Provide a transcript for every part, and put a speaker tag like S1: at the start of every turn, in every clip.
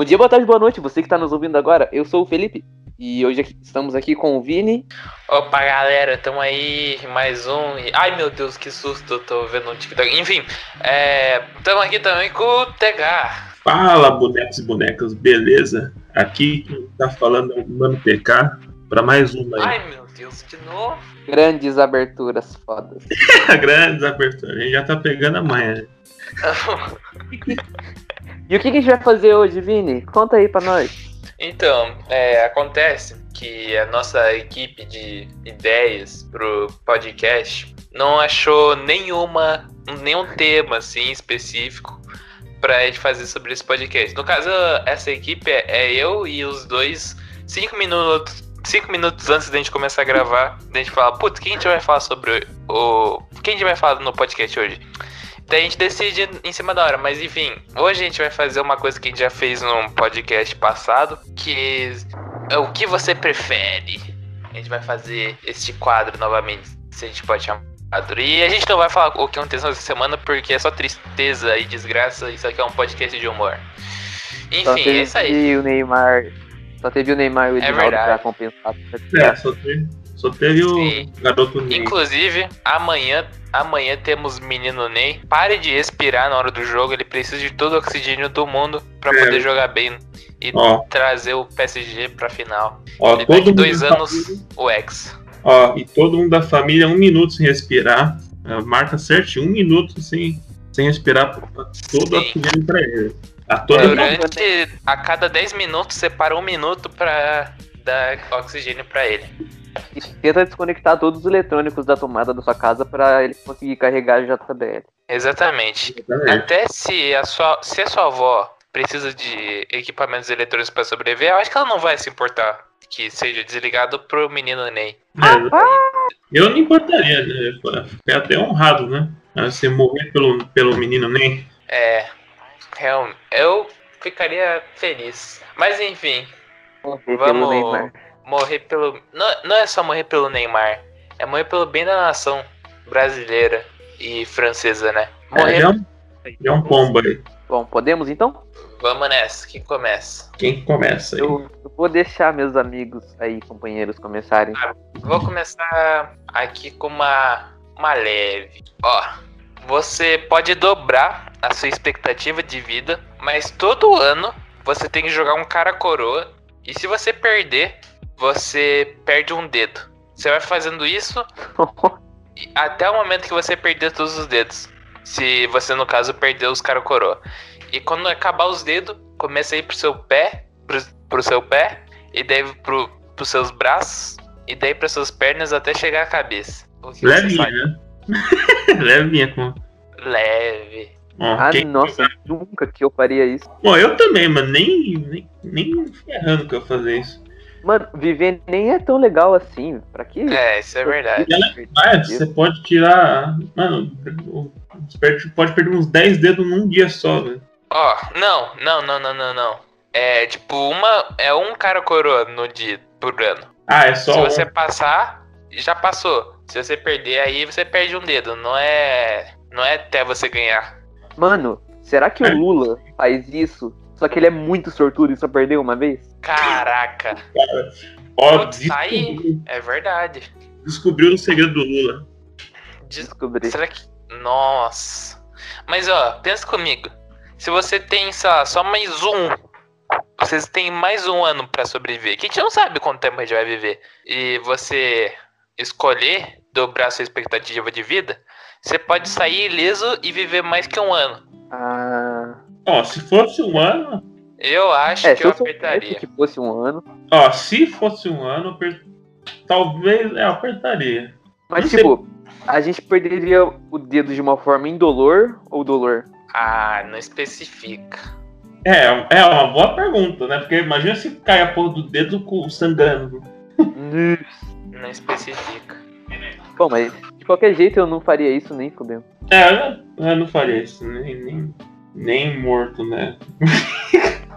S1: Bom dia, boa tarde, boa noite, você que está nos ouvindo agora. Eu sou o Felipe e hoje aqui- estamos aqui com o Vini.
S2: Opa, galera, tamo aí, mais um. e- Ai, meu Deus, que susto, eu tô vendo um TikTok. Enfim, é, tamo aqui também com o TH.
S3: Fala, bonecos e bonecas, beleza? Aqui quem tá falando é o Mano PK para mais uma aí.
S2: Ai, meu Deus, de novo.
S1: Grandes aberturas fodas.
S3: Grandes aberturas, a gente já tá pegando a manhã.
S1: E o que, a gente vai fazer hoje, Vini? Conta aí pra nós.
S2: Então, é, acontece que a nossa equipe de ideias pro podcast não achou nenhuma, nenhum tema assim específico pra gente fazer sobre esse podcast. No caso, essa equipe é, é eu e os dois, cinco minutos, cinco minutos antes da gente começar a gravar, da gente falar, putz, quem a gente vai falar sobre o. Quem a gente vai falar no podcast hoje? Daí a gente decide em cima da hora, mas enfim, hoje a gente vai fazer uma coisa que a gente já fez num podcast passado, que é o que você prefere. A gente vai fazer este quadro novamente, se a gente pode chamar. E a gente não vai falar o que aconteceu essa semana, porque é só tristeza e desgraça, isso aqui é um podcast de humor. Enfim, é isso aí.
S1: teve o Neymar. Só teve o Neymar e o
S2: É
S1: Edinaldo
S2: verdade.
S1: pra compensar.
S3: É, só teve, só teve o
S2: Sim.
S3: garoto Ney.
S2: Inclusive, amanhã, amanhã temos menino Ney. Pare de respirar na hora do jogo, ele precisa de todo o oxigênio do mundo pra
S3: É.
S2: poder jogar bem e
S3: Ó,
S2: trazer o PSG pra final.
S3: ó,
S2: E
S3: todo
S2: dois anos,
S3: família-
S2: o ex.
S3: ó, e todo mundo da família, um minuto sem respirar. É, Marca certinho, um minuto sem, sem respirar pra todo
S2: Sim.
S3: oxigênio pra ele. A toda
S2: Durante, a cada 10 minutos, separa um minuto pra dar oxigênio pra ele.
S1: E tenta desconectar todos os eletrônicos da tomada da sua casa pra ele conseguir carregar a JBL.
S2: Exatamente.
S3: Exatamente.
S2: Até se a sua, se a sua avó precisa de equipamentos eletrônicos pra sobreviver, eu acho que ela não vai se importar que seja desligado pro menino Ney.
S3: É, eu não importaria, né? Fiquei até honrado, né? Você morrer pelo, pelo menino Ney.
S2: É, real- eu ficaria feliz. Mas enfim,
S1: Vamos
S2: morrer pelo. Não, não é só morrer pelo Neymar, é morrer pelo bem da nação brasileira e francesa, né?
S3: É,
S2: Morrer.
S3: é um, é um pombo aí.
S1: Bom, podemos então?
S2: Vamos nessa, quem começa?
S3: Quem começa aí?
S1: Eu, eu vou deixar meus amigos aí, companheiros, começarem.
S2: Vou começar aqui com uma, uma leve. Ó, você pode dobrar a sua expectativa de vida, mas todo ano você tem que jogar um cara coroa. E se você perder, você perde um dedo. Você vai fazendo isso até o momento que você perder todos os dedos. Se você, no caso, perder os cara coroa. E quando acabar os dedos, começa a ir pro seu pé, pro, pro seu pé, e daí pro, pros seus braços, e daí para suas pernas até chegar à cabeça.
S3: Levinha, né? Levinha com.
S2: Leve.
S3: Ó,
S1: Ah,
S3: quem-
S1: nossa, nunca que eu faria isso.
S3: Bom, eu também, mas nem, nem, nem ferrando que eu fazer isso.
S1: Mano, viver nem é tão legal assim. Pra quê?
S2: É, isso é verdade.
S3: Mas você pode tirar. Mano, pode perder uns 10 dedos num dia só, velho.
S2: Ó, não, não, não, não, não, não. É tipo uma. É um cara coroa no dia por ano.
S3: Ah, é só.
S2: Se
S3: um.
S2: você passar, já passou. Se você perder, aí você perde um dedo. Não é. Não é até você ganhar.
S1: Mano, será que
S3: É.
S1: o Lula faz isso? Só que ele é muito sortudo e só perdeu uma vez?
S2: Caraca,
S3: Ó,
S2: Putz, tá aí.
S3: descobriu,
S2: é verdade.
S3: descobriu o segredo do Lula.
S2: Des-
S1: Descobri.
S2: Será que. Nossa. Mas ó, pensa comigo. Se você tem, sei lá, só mais um. Vocês têm mais um ano pra sobreviver. Que a gente não sabe quanto tempo a gente vai viver. E você escolher dobrar sua expectativa de vida, você pode sair ileso e viver mais que um ano.
S1: Ah,
S3: Ó, se fosse um ano.
S2: Eu acho
S1: é,
S2: que
S1: se
S2: eu apertaria.
S1: que fosse um ano.
S3: Ó, se fosse um ano, eu aper- talvez. É, eu apertaria.
S1: Mas,
S3: Não sei.
S1: tipo, a gente perderia o dedo de uma forma indolor ou dolor?
S2: Ah, não especifica.
S3: É, é uma boa pergunta, né? Porque imagina se cai a porra do dedo com sangrando.
S2: Não especifica.
S1: Bom, mas de qualquer jeito eu não faria isso nem fudendo.
S3: É, eu, eu não faria isso, nem, nem, nem morto, né?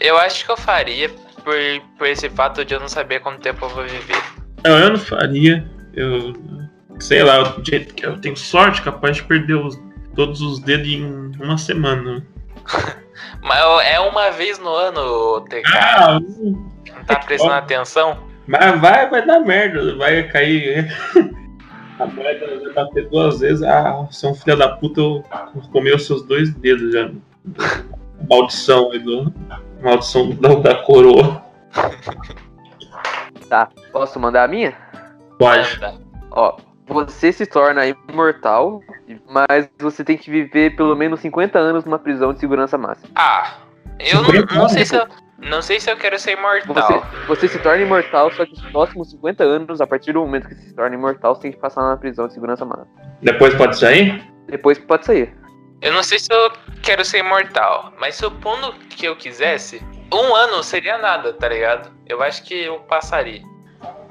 S2: Eu acho que eu faria por, por esse fato de eu não saber quanto tempo eu vou viver.
S3: Não, eu não faria. Eu. Sei lá, do jeito que eu tenho sorte, capaz de perder os- todos os dedos em uma semana.
S2: Mas é uma vez no ano, TK.
S3: Ah,
S2: Não tá prestando atenção?
S3: mas vai, vai dar merda, vai cair. A moeda vai bater duas vezes. Ah, você é um filho da puta, eu comeu os seus dois dedos já. Maldição aí do. Maldição da, da coroa.
S1: Tá, posso mandar a minha?
S3: Pode.
S1: Ó, você se torna imortal, mas você tem que viver pelo menos 50 anos numa prisão de segurança máxima.
S2: Ah, eu não,
S3: 50
S2: não sei se eu. Não sei se eu quero ser
S1: Você,
S2: imortal.
S1: você se torna imortal, só que os próximos 50 anos, a partir do momento que você se torna imortal, você tem que passar na prisão de segurança máxima.
S3: Depois pode sair?
S1: Depois pode sair.
S2: Eu não sei se eu quero ser imortal, mas supondo que eu quisesse, um ano seria nada, tá ligado? Eu acho que eu passaria.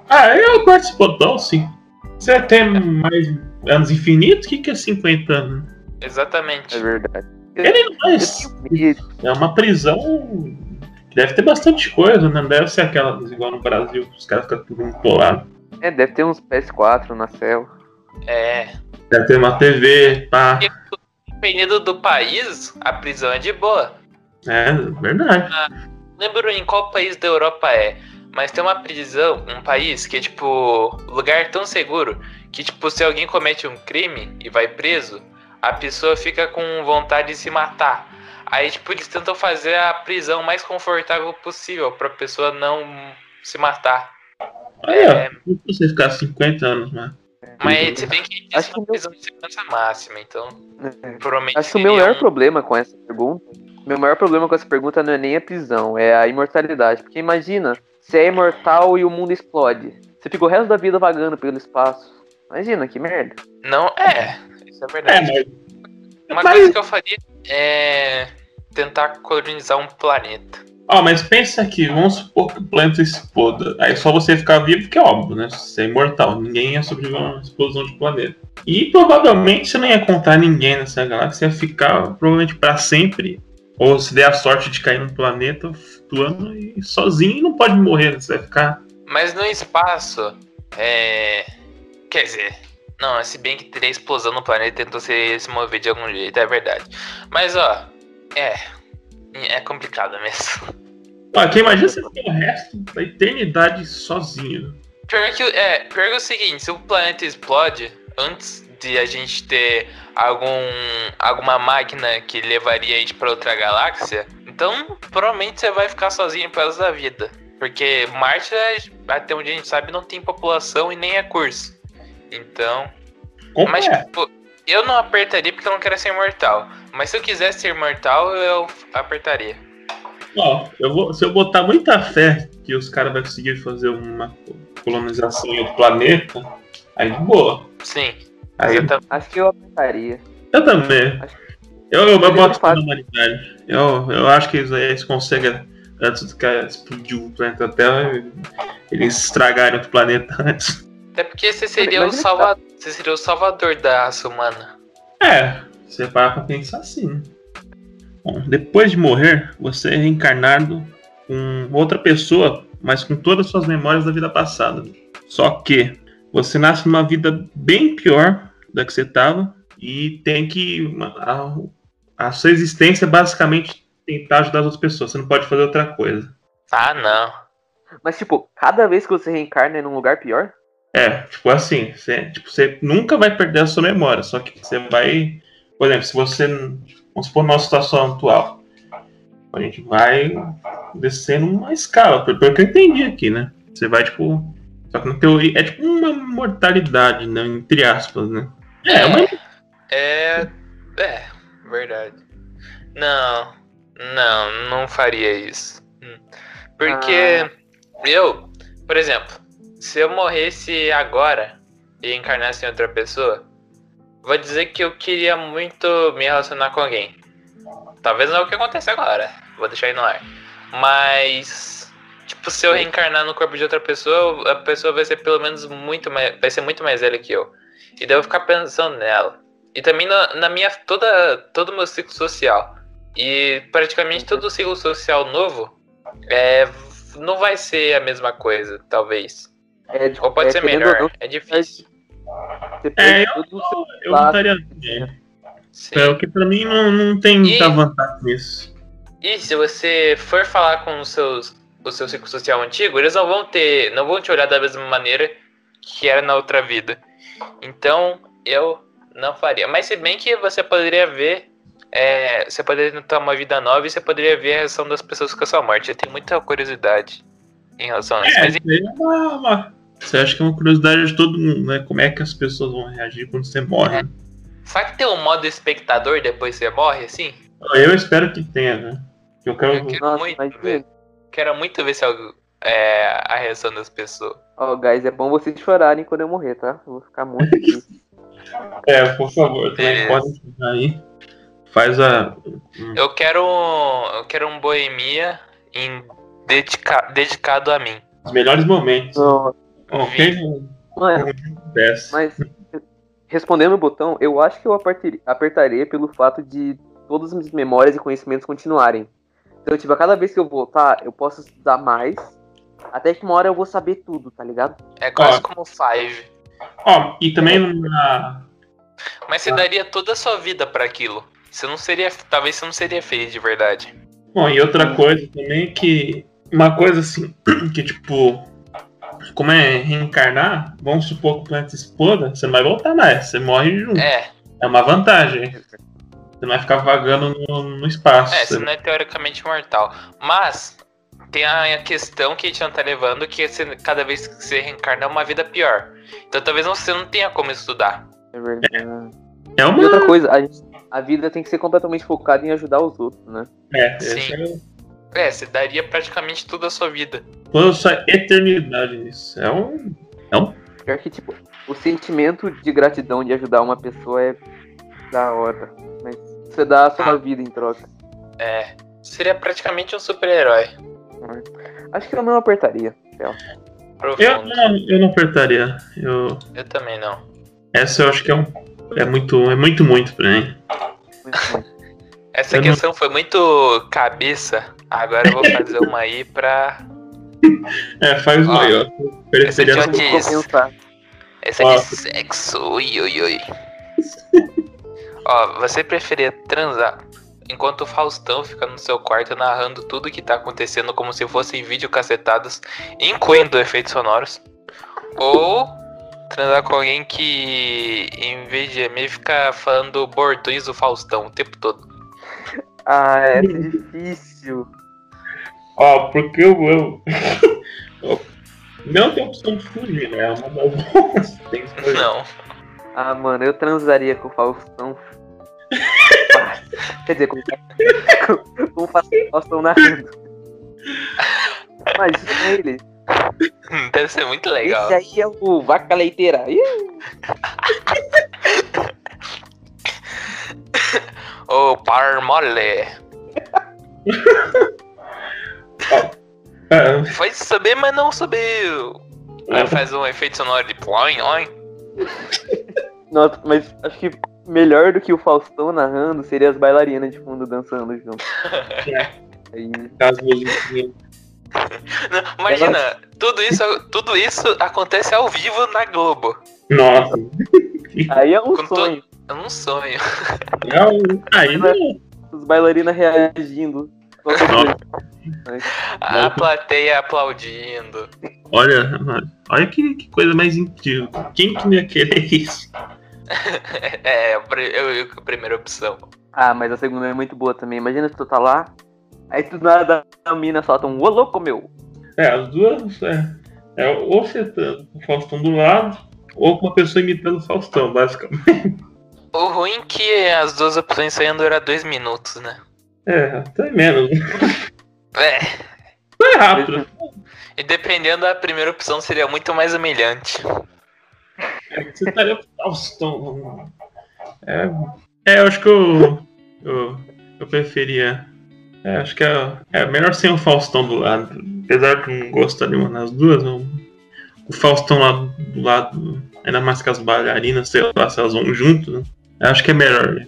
S3: Ah, eu participo não, sim. Você tem mais anos infinitos? O que, que é 50 anos?
S2: Exatamente.
S1: É verdade.
S3: Ele não
S1: medo.
S3: é uma prisão que deve ter bastante coisa, né? Não deve ser aquela igual no Brasil, os caras ficam tudo empolados.
S1: É, deve ter uns PS4 na céu.
S2: É.
S3: Deve ter uma TV, pá.
S2: Dependendo do país, a prisão é de boa.
S3: É, verdade.
S2: lembro em qual país da Europa é, mas tem uma prisão, um país que é tipo lugar tão seguro que tipo se alguém comete um crime e vai preso, a pessoa fica com vontade de se matar. Aí tipo eles tentam fazer a prisão mais confortável possível pra pessoa não se matar.
S3: Aí, ó. Não você ficar 50 anos, né?
S2: Mas se bem que
S1: Acho
S2: isso é
S1: que
S2: uma
S1: o meu-
S2: prisão de segurança máxima, então
S1: É.
S2: provavelmente
S1: Acho que o meu maior
S2: um-
S1: problema com essa pergunta. Meu maior problema com essa pergunta não é nem a prisão, é a imortalidade. Porque imagina, você é imortal e o mundo explode. Você fica o resto da vida vagando pelo espaço. Imagina, que merda.
S2: Não, é, isso é
S3: É,
S2: verdade.
S3: mas.
S2: Uma
S3: mas-
S2: coisa que eu faria é tentar colonizar um planeta.
S3: Ó, mas pensa aqui, vamos supor que o planeta exploda. Aí só você ficar vivo, que é óbvio, né? Você é imortal. Ninguém ia sobreviver a uma explosão de planeta. E provavelmente você não ia encontrar ninguém nessa galáxia, ia ficar provavelmente pra sempre. Ou se der a sorte de cair num planeta flutuando e sozinho não pode morrer, né? Você vai ficar.
S2: Mas no espaço, é. Quer dizer, não, se bem que teria explosão no planeta tentou se mover de algum jeito, é verdade. Mas ó, é. É complicado mesmo.
S3: Ó, que imagina você ficar o resto da eternidade sozinho.
S2: Pior que, é, pior que é o seguinte, se o planeta explode, antes de a gente ter algum alguma máquina que levaria a gente pra outra galáxia, então provavelmente você vai ficar sozinho pro resto da vida. Porque Marte, é, até onde a gente sabe, não tem população e nem é curso. Então.
S3: Como
S2: Mas,
S3: é?
S2: tipo, eu não apertaria porque eu não quero ser imortal. Mas se eu quisesse ser imortal, eu apertaria.
S3: Ó, eu vou, se eu botar muita fé que os caras vão conseguir fazer uma colonização em outro planeta, aí de boa.
S2: Sim.
S3: Aí
S2: exatamente.
S1: Acho que eu apertaria.
S3: eu também. Eu, eu, eu
S1: Eles
S3: boto na humanidade. Eu, eu acho que eles, eles conseguem, antes do que explodir o planeta Terra, eles estragarem outro planeta antes.
S2: Até porque você seria, o salva... você seria o salvador da raça humana.
S3: É, você para pra pensar assim. Bom, depois de morrer, você é reencarnado com outra pessoa, mas com todas as suas memórias da vida passada. Só que você nasce numa vida bem pior da que você estava e tem que. A, a sua existência é basicamente tentar ajudar as outras pessoas. Você não pode fazer outra coisa.
S2: Ah, não.
S1: Mas, tipo, cada vez que você reencarna é num lugar pior?
S3: É, tipo assim, você, tipo, você nunca vai perder a sua memória, só que você vai. Por exemplo, se você. Vamos supor nossa situação atual. A gente vai descendo uma escala, pelo que eu entendi aqui, né? Você vai, tipo. Só que na teoria é tipo uma mortalidade, né? Entre aspas, né? É, uma.
S2: É. É, verdade. Não. Não, não faria isso. Porque eu, por exemplo, se eu morresse agora e encarnasse em outra pessoa, vou dizer que eu queria muito me relacionar com alguém. Talvez não é o que acontece agora. Vou deixar aí no ar. Mas. Tipo, se eu reencarnar no corpo de outra pessoa, a pessoa vai ser pelo menos muito mais. Vai ser muito mais velha que eu. E daí eu vou ficar pensando nela. E também na, na minha. Toda, todo o meu ciclo social. E praticamente todo o ciclo social novo é, não vai ser a mesma coisa, talvez.
S1: É,
S2: Ou pode
S1: é,
S2: ser melhor.
S1: não,
S2: É difícil.
S1: Você
S3: É, eu,
S1: todo o seu
S3: eu votaria.
S2: Sim.
S3: É, o que pra mim não, não tem muita
S2: E-
S3: vantagem nisso.
S2: E se você for falar com os seus, o seu ciclo social antigo, eles não vão ter. não vão te olhar da mesma maneira que era na outra vida. Então, eu não faria. Mas se bem que você poderia ver. é, você poderia ter uma vida nova e você poderia ver a reação das pessoas com a sua morte. Eu tenho muita curiosidade em relação a isso.
S3: É,
S2: Mas,
S3: é uma- uma- Você acha que é uma curiosidade de todo mundo, né? Como é que as pessoas vão reagir quando você morre? né?
S2: será que tem um modo espectador depois que você morre, assim?
S3: Eu espero que tenha, né? Eu quero.
S2: Eu quero
S1: Nossa,
S2: muito ver. Quero muito ver se algo- é, a reação das pessoas.
S1: Ó, guys, é bom vocês chorarem quando eu morrer, tá? Eu vou ficar muito triste.
S3: É, por favor, também
S2: Beleza.
S3: podem aí. Faz a.
S2: Eu quero, eu quero um boemia em dedica- dedicado a mim.
S3: Os melhores momentos. Bom,
S1: mano,
S3: desce?
S1: mas respondendo o botão, eu acho que eu apertaria, pelo fato de todas as minhas memórias e conhecimentos continuarem. Então, tipo, a cada vez que eu voltar, eu posso estudar mais, até que uma hora eu vou saber tudo, tá ligado?
S2: É quase
S3: Ó.
S2: como Five.
S3: Ó, e também na.
S2: Mas você
S3: Ah.
S2: daria toda a sua vida pra aquilo. Você não seria. Talvez você não seria feliz de verdade.
S3: Bom, e outra coisa também é que. Uma coisa assim, que tipo. Como é reencarnar, vamos supor que o planeta exploda, você não vai voltar mais, você morre junto. É,
S2: É,
S3: uma vantagem. Você não vai ficar vagando no, no espaço.
S2: é,
S3: Você-
S2: não é teoricamente mortal. Mas tem a questão que a gente não tá levando, que você- cada vez que você reencarna é uma vida pior. Então talvez você não tenha como estudar.
S1: É verdade.
S3: É
S1: E
S3: uma.
S1: outra coisa, a, gente- a vida tem que ser completamente focada em ajudar os outros, né?
S3: É,
S2: Sim.
S3: é
S2: É, você daria praticamente toda a sua vida.
S3: Toda a sua eternidade nisso. É um.
S1: Pior que, tipo, o sentimento de gratidão de ajudar uma pessoa é da hora. Mas você dá a sua
S2: Ah.
S1: vida em troca.
S2: É. Seria praticamente um super-herói.
S1: Acho que eu não apertaria.
S2: Profundo.
S3: Eu não, eu não apertaria. Eu,
S2: Eu também não.
S3: essa eu acho que é um. É muito, é muito, muito pra mim.
S1: Muito.
S2: Essa
S3: Eu não-
S2: questão foi muito cabeça. Agora eu vou fazer uma aí pra.
S3: É, faz
S2: Ó.
S3: Ofereceria
S2: esse aqui-
S1: compensar.
S2: Essa aqui é
S3: Nossa.
S2: sexo. Ui, ui, ui. Ó, você preferia transar enquanto o Faustão fica no seu quarto narrando tudo que tá acontecendo como se fossem videocacetadas, incluindo efeitos sonoros? Ou transar com alguém que, em vez de gemer, fica falando bordões do Faustão o tempo todo?
S1: Ah, é difícil.
S3: Ó, porque eu. eu... eu- não tem opção de fugir, né? É uma das tem que.
S2: Não.
S1: Ah, mano, eu transaria com o Faustão. Quer dizer, com, com, com o Faustão narrando. Imagina ele.
S2: Deve ser muito legal.
S1: Esse aí é o Vaca Leiteira. Ih,
S2: Ô, par mole.
S3: É,
S2: Faz saber, mas não subiu. Aí faz um efeito sonoro de ploin, oin.
S1: Nossa, mas acho que melhor do que o Faustão narrando seria as bailarinas de fundo dançando junto. Aí,
S3: as musiquinhas.
S2: Não, Imagina, tudo isso, tudo isso acontece ao vivo na Globo.
S3: Nossa.
S1: aí é um
S2: Com to-
S1: sonho.
S2: É um sonho.
S3: É um- Aí não.
S1: Os bailarinas reagindo.
S2: A plateia aplaudindo.
S3: Olha, olha que, que coisa mais incrível. Quem que não ia querer isso?
S2: É, eu, eu, eu a primeira opção.
S1: Ah, mas a segunda é muito boa também. Imagina se tu tá lá, aí tu nada a mina solta um ô louco meu.
S3: É, as duas. É, é ou você tá com o Faustão do lado, ou com uma pessoa imitando o Faustão, basicamente.
S2: O ruim é que as duas opções iam durar dois minutos, né?
S3: É, até menos.
S2: É.
S3: É rápido.
S2: E dependendo da primeira opção seria muito mais humilhante.
S3: É, Você estaria com o Faustão. É, é, eu acho que eu. Eu, eu preferia. É, acho que é, é melhor sem o Faustão do lado. Apesar de eu não gostar de uma das duas, eu- o Faustão lá do lado, ainda mais que as bailarinas, sei lá, se elas vão junto, né? Eu acho que é melhor.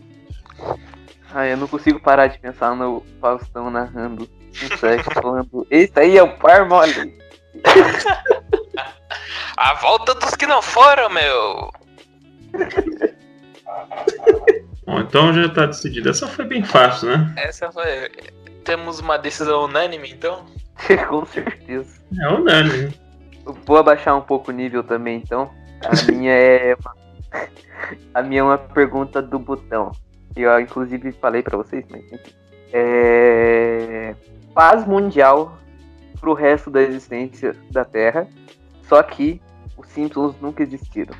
S1: Ah, eu não consigo parar de pensar no Faustão narrando um sexo, falando, esse aí é o par mole.
S2: A volta dos que não foram, meu!
S3: Bom, então já tá decidido. Essa foi bem fácil, né?
S2: Essa foi. temos uma decisão unânime, então?
S1: Com certeza.
S3: É unânime.
S1: Vou abaixar um pouco o nível também, então. A minha é uma... A minha é uma pergunta do botão. Que eu inclusive falei pra vocês, mas enfim. É... Paz mundial pro resto da existência da Terra. Só que os Simpsons nunca existiram.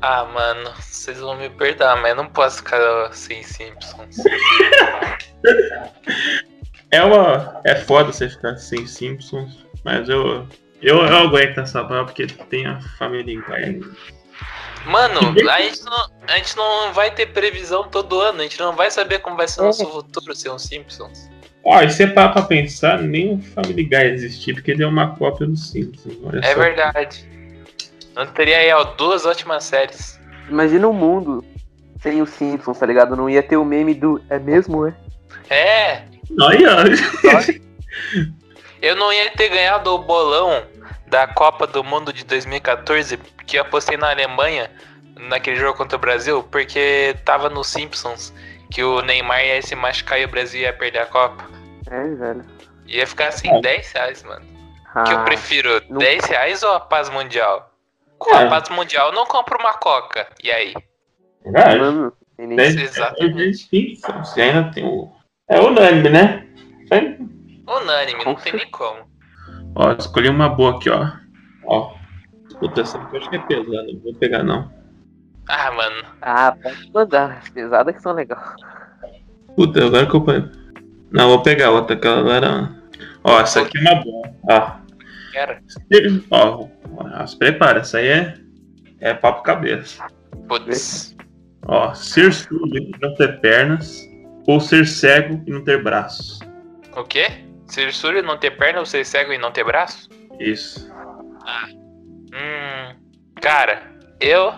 S2: Ah, mano, vocês vão me perdoar, mas eu não posso ficar sem Simpsons.
S3: É uma. É foda você ficar sem Simpsons, mas eu. Eu, eu aguento essa prova porque tem a família em Guy.
S2: Mano, a gente, não, a gente não vai ter previsão todo ano, a gente não vai saber como vai ser o nosso futuro ser um Simpsons.
S3: Ó, e se é parar pra pensar, nem o Family Guy existia, porque ele é uma cópia do Simpsons. Olha
S2: É
S3: só.
S2: verdade. Não teria aí, ó, duas ótimas séries.
S1: Imagina um mundo sem os Simpsons, tá ligado? Não ia ter o meme do. É mesmo, é?
S2: É,
S3: ó.
S2: eu não ia ter ganhado o bolão da Copa do Mundo de 2014, porque eu apostei na Alemanha naquele jogo contra o Brasil, porque tava no Simpsons que o Neymar ia se machucar e o Brasil ia perder a Copa.
S1: É, velho.
S2: Ia ficar assim,
S3: É.
S2: 10 reais, mano.
S1: Ah,
S2: que eu prefiro,
S1: não-
S2: 10 reais ou a paz mundial? Com
S3: É.
S2: a paz mundial eu não compro uma coca. E aí?
S3: Verdade.
S1: Mano,
S3: Dez-
S2: Exatamente.
S3: Simpsons. Ainda tem o. É unânime, né? Aí,
S2: Unânime, não tem nem como.
S3: Ó, escolhi uma boa aqui, ó. Ó. Puta, essa aqui eu acho que é pesada, não vou pegar não.
S2: Ah, mano.
S1: Ah, pode mandar. As pesadas que são legais.
S3: Puta, agora que eu. Não, vou pegar outra, aquela era. Ó, essa aqui é uma boa. Ó.
S2: Era.
S3: Ó, ó, se prepara, essa aí é. É papo cabeça.
S2: Putz.
S3: Ó, ser surdo e não ter pernas, ou ser cego e não ter braços.
S2: O quê? Ser surdo e não ter perna ou ser cego e não ter braço?
S3: Isso.
S2: Hum. Cara, eu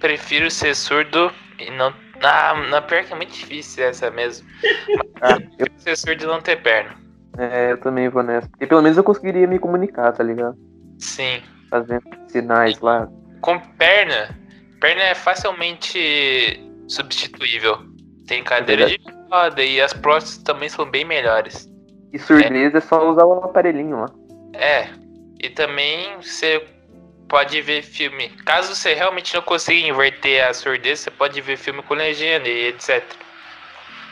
S2: prefiro ser surdo e não. Ah, na pior que é muito difícil essa mesmo.
S1: Ah, eu,
S2: Ser surdo e não ter perna.
S1: é, eu também vou nessa. Porque pelo menos eu conseguiria me comunicar, tá ligado?
S2: Sim.
S1: Fazendo sinais lá.
S2: Com perna, perna é facilmente substituível. Tem cadeira de roda e as próteses também são bem melhores.
S1: E surdez é, só usar o aparelhinho lá.
S2: É, e também você pode ver filme. Caso você realmente não consiga inverter a surdez, você pode ver filme com legenda e etc.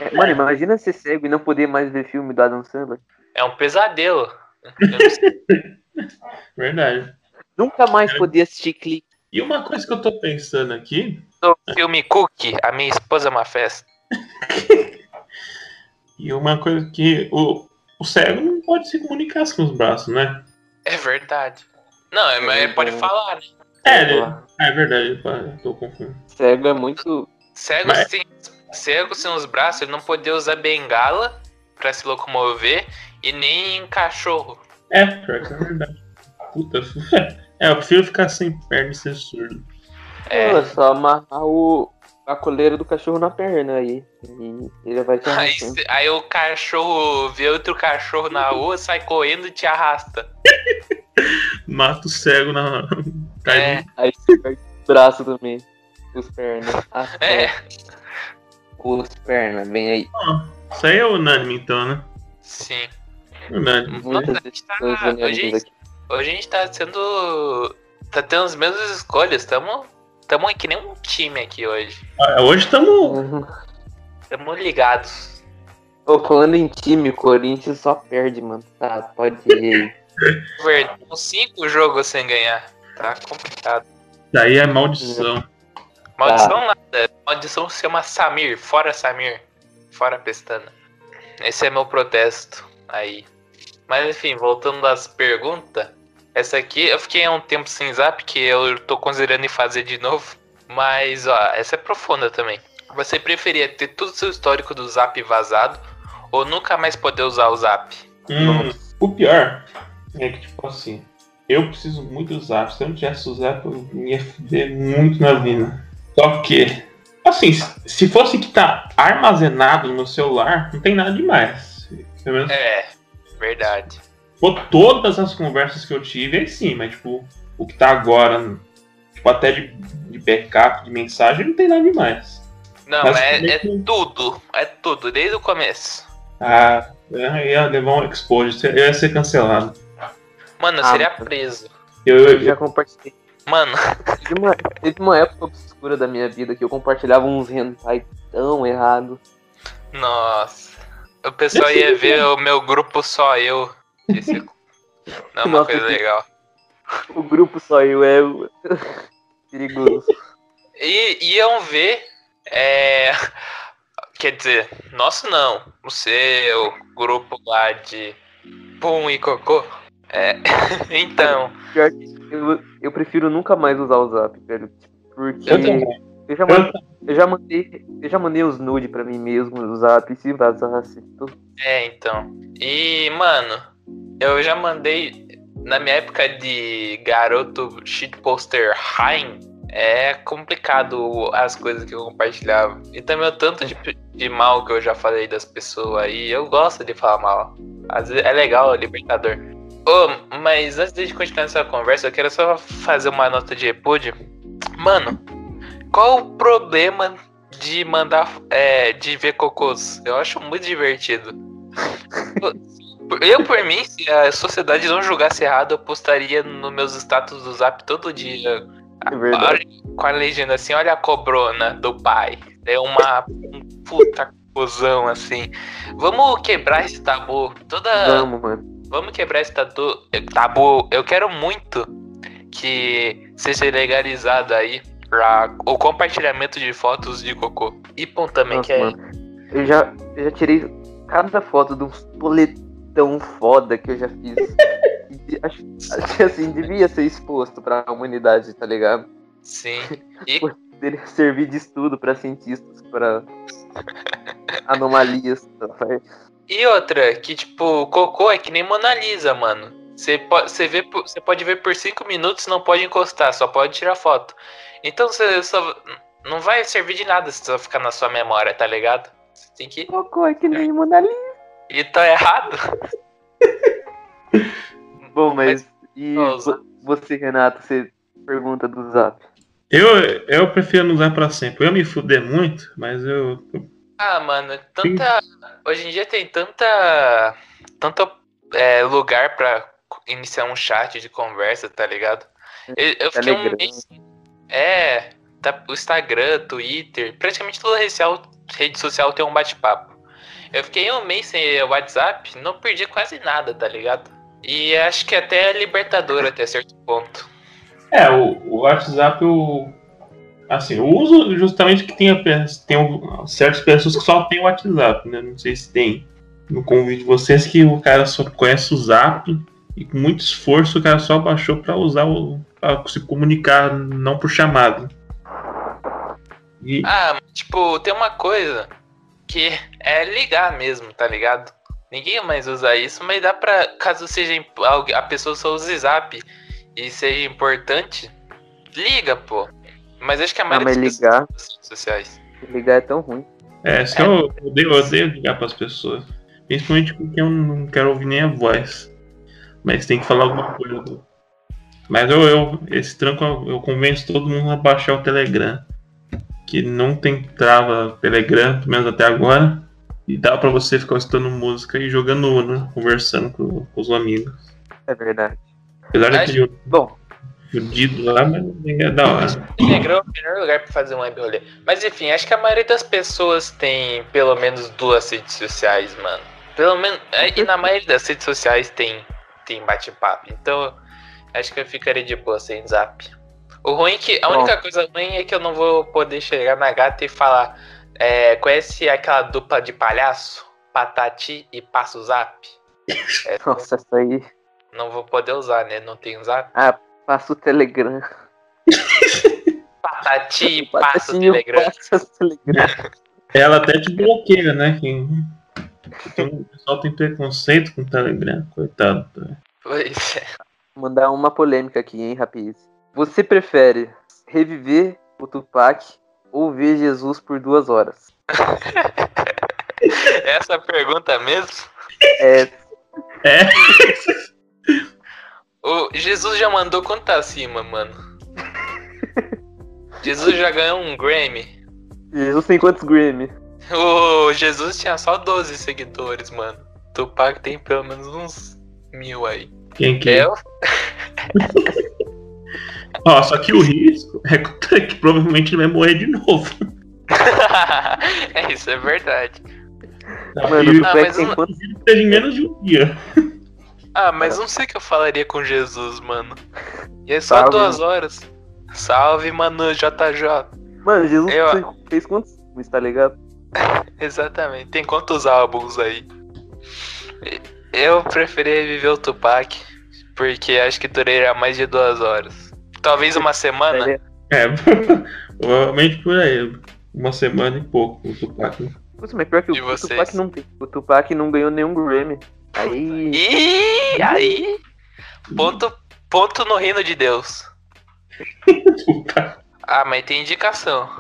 S1: É, mano, imagina ser cego e não poder mais ver filme do Adam Sandler.
S2: É um pesadelo.
S3: Verdade.
S1: Nunca mais poder assistir clique.
S3: E uma coisa que eu tô pensando aqui,
S2: No filme Cookie, a minha esposa é uma festa.
S3: e uma coisa que o, o cego não pode se comunicar com os braços, né?
S2: É verdade. Não, é, mas ele pode falar, né?
S3: É, ele- é verdade, eu tô confundindo.
S1: Cego é muito.
S2: Cego,
S3: Mas-
S2: sem, cego sem os braços, ele não poderia usar bengala pra se locomover e nem cachorro.
S3: É, pior que é verdade. Puta, é, eu prefiro ficar sem perna e ser surdo.
S2: É.
S1: Pô, só amarrar o, a coleira do cachorro na perna aí. E ele vai te
S2: Aí, aí o cachorro vê outro cachorro na rua, sai correndo e te arrasta.
S3: Mata o cego na. Cai
S2: É,
S1: Aí você perde o braço também. Os pernas. Ah,
S2: é.
S1: Os pernas, vem aí.
S3: Isso aí é unânime então, né?
S2: Sim.
S3: Unânime.
S2: Nossa,
S1: Muitas
S2: a gente tá, hoje, a gente, hoje a gente tá sendo. Tá tendo as mesmas escolhas. Tamo, tamo que nem um time aqui hoje.
S3: Ah, Hoje estamos.
S1: Uhum.
S2: Tamo ligados.
S1: Ô, falando em time, o Corinthians só perde, mano. Tá, pode ir.
S2: Verdade, uns cinco jogos sem ganhar. Tá complicado.
S3: Daí é maldição.
S2: Maldição
S1: Tá.
S2: nada. Maldição se chama Samir. Fora Samir. Fora Pestana. Esse é meu protesto aí. Mas enfim, voltando às perguntas. Essa aqui, eu fiquei há um tempo sem zap, que eu tô considerando em fazer de novo. Mas, ó, essa é profunda também. Você preferia ter todo o seu histórico do zap vazado ou nunca mais poder usar o zap?
S3: Hum, o pior é que, tipo assim, eu preciso muito do Zap. Se eu não tivesse o Zap, eu ia fuder muito na vida. Só que, assim, se- se fosse que tá armazenado no meu celular, não tem nada demais. Pelo menos
S2: É, verdade.
S3: Pô, todas as conversas que eu tive, aí sim, mas tipo, o que tá agora, tipo, até de, de backup, de mensagem, não tem nada demais.
S2: Não,
S3: Mas
S2: é, é
S3: tem-
S2: tudo. É tudo, desde o começo.
S3: Ah, eu ia levar um expose, eu ia ser cancelado.
S2: Mano, eu
S1: Ah,
S2: seria preso.
S3: Eu,
S1: Eu
S3: eu,
S1: já compartilhei.
S2: Mano,
S1: Teve uma, teve uma época obscura da minha vida que eu compartilhava uns hentai tão errado.
S2: nossa. O pessoal ia ver o meu grupo só eu. Esse... Não é uma
S1: Nossa,
S2: coisa legal.
S1: O grupo só eu é o- perigoso.
S2: E iam ver. É... Quer dizer, nosso não. O seu grupo lá de Pum e Cocô. É. Então.
S1: Eu, eu prefiro nunca mais usar o zap, velho. Porque
S3: eu também.
S1: eu já, mandei, eu já mandei. Eu já mandei os nude pra mim mesmo no zap, se vazasse. Tô-
S2: É, então. E, mano, eu já mandei. Na minha época de garoto shitposter Hein, é complicado as coisas que eu compartilhava. E também o tanto de, de mal que eu já falei das pessoas aí. Eu gosto de falar mal. Às vezes é legal, é libertador. Ô, mas antes de continuar essa conversa, eu quero só fazer uma nota de repúdio. Mano, qual o problema de mandar. É, de ver cocôs? Eu acho muito divertido. Eu, por mim, se a sociedade não julgasse errado, eu postaria nos meus status do zap todo dia.
S1: É
S2: com a legenda assim, olha a cobrona do pai. É uma um puta cuzão assim. Vamos quebrar esse tabu. Toda.
S1: Vamos, mano.
S2: Vamos quebrar esse tatu, tabu. Eu quero muito que seja legalizado aí pra, o compartilhamento de fotos de cocô. E pum também,
S1: Nossa,
S2: que é.
S1: mano. Eu já, eu já tirei cada foto de uns boletão foda que eu já fiz. Acho, acho que assim, devia ser exposto pra humanidade, tá ligado?
S2: Sim. E
S1: Deveria servir de estudo pra cientistas, pra anomalias. tá certo?
S2: E outra, que tipo, cocô é que nem Mona Lisa, mano. Você pode, você vê, você pode ver por 5 minutos, não pode encostar, só pode tirar foto. Então você só não vai servir de nada se só ficar na sua memória, tá ligado? Você tem que
S1: Cocô é que nem Mona Lisa.
S2: E tá errado.
S1: Bom, mas. E
S2: Nossa.
S1: vo- você, Renato, você pergunta do zap.
S3: Eu, eu prefiro não usar pra sempre. Eu me fuder muito, mas eu.
S2: Ah, mano, tanta hoje em dia tem tanta tanto é, lugar pra iniciar um chat de conversa, tá ligado? Eu, eu fiquei um mês é, tá, o Instagram, Twitter, praticamente toda rede social, rede social tem um bate-papo. Eu fiquei um mês sem WhatsApp, não perdi quase nada, tá ligado? E acho que até é libertador até certo ponto.
S3: É, o, o WhatsApp, eu. Assim, eu uso justamente que tem um- certas pessoas que só tem o WhatsApp, né? Não sei se tem no convite de vocês que o cara só conhece o Zap e com muito esforço o cara só baixou pra usar o. pra se comunicar, não por chamada. E,
S2: Ah, tipo, tem uma coisa que é ligar mesmo, tá ligado? Ninguém mais usa isso, mas dá pra, caso seja a pessoa só use zap e seja importante, liga, pô. Mas acho que a
S1: Ah,
S2: maioria
S1: mas
S2: das
S1: ligar,
S2: sociais.
S1: ligar é tão ruim.
S3: é, se eu odeio, eu odeio ligar pras pessoas. Principalmente porque eu não quero ouvir nem a voz. Mas tem que falar alguma coisa. Mas eu, eu esse tranco eu, eu convenço todo mundo a baixar o Telegram. Que não tem trava Telegram, pelo menos até agora. E dá pra você ficar escutando música e jogando Uno, conversando com, com os amigos.
S1: É verdade.
S3: Apesar
S2: Mas-
S3: daquele
S1: Bom,
S3: fudido lá, mas é da hora.
S2: Telegram é o melhor lugar pra fazer um web rolê. Mas enfim, acho que a maioria das pessoas tem pelo menos duas redes sociais, mano. Pelo menos. é, E na maioria das redes sociais tem, tem bate-papo. Então, acho que eu ficaria de boa sem zap. O ruim é que. A
S1: Bom.
S2: única coisa ruim é que eu não vou poder chegar na gata e falar. é, conhece aquela dupla de palhaço? Patati e Passo Zap? É,
S1: nossa, essa aí.
S2: não vou poder usar, né? Não tenho zap.
S1: Passa o Telegram.
S2: Patati e Telegram.
S1: passa o Telegram.
S3: Ela até te bloqueia, né? Que, que o pessoal tem preconceito com o Telegram, coitado. tá?
S2: Pois é.
S1: Mandar uma polêmica aqui, hein, rapaz. Você prefere reviver o Tupac ou ver Jesus por duas horas?
S2: Essa pergunta mesmo?
S1: É,
S3: É,
S2: O Jesus já mandou quanto tá acima, mano? Jesus já ganhou um Grammy.
S1: Jesus tem quantos Grammy?
S2: O Jesus tinha só 12 seguidores, mano. Tupac tem pelo menos uns mil aí.
S3: Quem que é?
S2: Eu?
S3: Ó, só que o risco é que provavelmente ele vai morrer de novo.
S2: é, isso é verdade.
S1: Mano,
S3: E
S1: o
S2: Ah, mas
S1: tem quantos.
S3: seja em menos de um dia.
S2: Ah, mas não sei o que eu falaria com Jesus, mano. E é só
S1: Salve.
S2: duas horas. Salve, mano, JJ.
S1: Mano, Jesus
S2: Eu-
S1: fez- fez quantos filmes, tá ligado?
S2: Exatamente. Tem quantos álbuns aí? Eu preferia viver o Tupac, porque acho que duraria mais de duas horas. Talvez uma semana.
S3: É, provavelmente por aí. Uma semana e pouco o Tupac.
S1: Putz, mas pior que
S2: E
S1: o, o? Tupac não tem. O Tupac não ganhou nenhum Grammy. Aí.
S2: E aí, ponto, ponto no reino de Deus. Ah, mas tem indicação.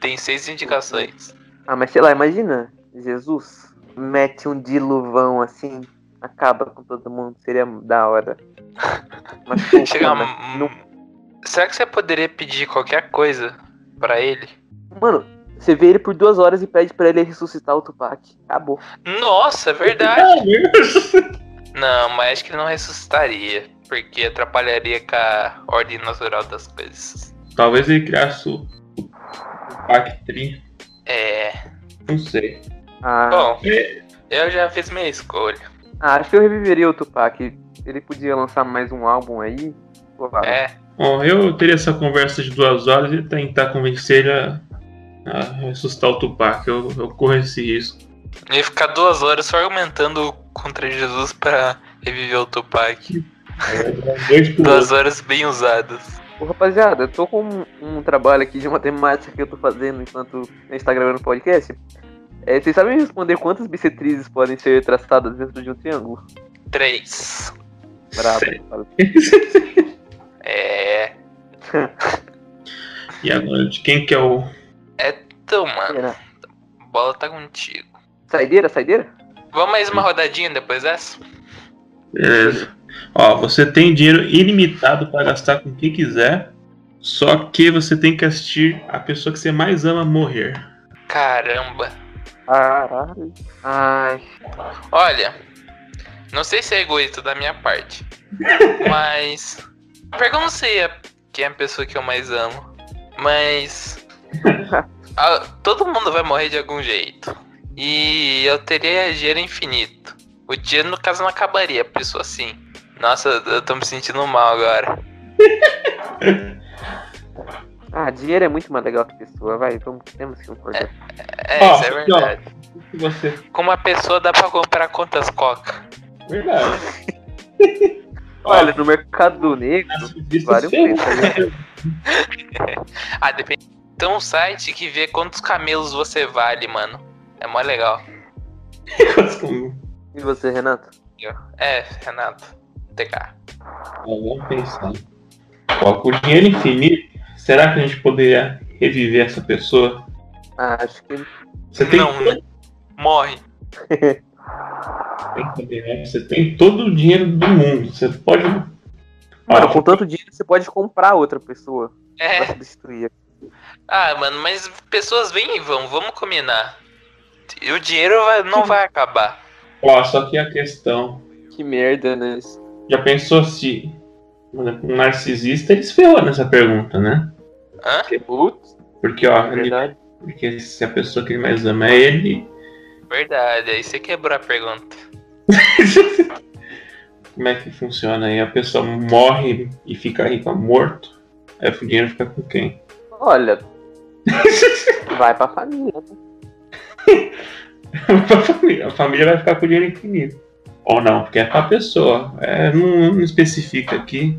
S2: Tem seis indicações.
S1: Ah, mas sei lá, imagina. Jesus mete um diluvão assim, acaba com todo mundo. Seria da hora. Mas pô,
S2: Chega.
S1: mano, não-
S2: Será que você poderia pedir qualquer coisa pra ele?
S1: Mano, você vê ele por duas horas e pede pra ele ressuscitar o Tupac. Acabou.
S2: Nossa, é verdade. Não, mas acho que ele não ressuscitaria. Porque atrapalharia com a ordem natural das coisas.
S3: Talvez ele criasse o Tupac 30.
S2: É.
S3: Não sei.
S1: Ah,
S2: Bom, eu já fiz minha escolha.
S1: ah, acho que eu reviveria o Tupac. Ele podia lançar mais um álbum aí. Pô,
S2: É.
S3: Bom, eu teria essa conversa de duas horas e tentar convencer ele a, a ressuscitar o Tupac. Eu, eu corro esse risco.
S2: Eu ia ficar duas horas só argumentando contra Jesus pra reviver o Tupac.
S3: Por
S2: Duas horas bem usadas.
S1: Ô, rapaziada, eu tô com um, um trabalho aqui de matemática que eu tô fazendo enquanto a gente tá gravando o podcast. É, vocês sabem responder quantas bissetrizes podem ser traçadas dentro de um triângulo?
S2: Três.
S1: Brabo.
S2: É.
S3: E agora, de quem que é o.
S2: Então, mano,
S1: Renan,
S2: a bola tá contigo.
S1: Saideira, saideira?
S2: Vamos mais uma rodadinha depois dessa?
S3: Beleza. Ó, você tem dinheiro ilimitado para gastar com quem quiser. Só que você tem que assistir a pessoa que você mais ama morrer.
S2: Caramba.
S1: Caralho. Ai.
S2: Olha, não sei se é egoísta da minha parte, mas. Pior que eu não sei a- quem é a pessoa que eu mais amo, mas. a- todo mundo vai morrer de algum jeito. E eu teria dinheiro infinito. O dinheiro, no caso, não acabaria, por isso assim. Nossa, eu tô me sentindo mal agora.
S1: Ah, dinheiro é muito mais legal que pessoa, vai, vamos, temos que concordar.
S2: É,
S3: Ó,
S2: isso é verdade.
S3: E você?
S2: Com uma pessoa dá pra comprar quantas coca?
S3: Verdade.
S1: Olha, no mercado negro, vale um preço, né?
S2: Ah, depende. Tem um site que vê quantos camelos você vale, mano. É mó legal.
S1: E você, Renato?
S2: É, Renato. TK.
S3: Vamos pensar. Ó, com dinheiro infinito, será que a gente poderia reviver essa pessoa?
S1: Ah, acho que
S3: Você tem,
S2: Não, né? Morre.
S3: tem que entender, né? Você tem todo o dinheiro do mundo. Você pode.
S1: Mano, com tanto dinheiro você pode comprar outra pessoa pra
S2: É.
S1: substituir.
S2: Ah, mano, mas pessoas vêm e vão, vamos combinar. E o dinheiro vai- não vai acabar.
S3: ó, só que a questão.
S1: Que merda, né?
S3: Já pensou se um narcisista ele nessa pergunta, né?
S2: Hã?
S1: Putz,
S3: Porque, ó,
S1: é
S3: ele- porque se a pessoa que ele mais ama é ele,
S2: Verdade, aí você quebrou a pergunta.
S3: como é que funciona aí? A pessoa morre e fica rica morto, aí o dinheiro fica com quem?
S1: Olha, vai pra família. né?
S3: a, família, a família vai ficar com o dinheiro infinito. Ou não, porque é pra pessoa. É, não, não especifica aqui.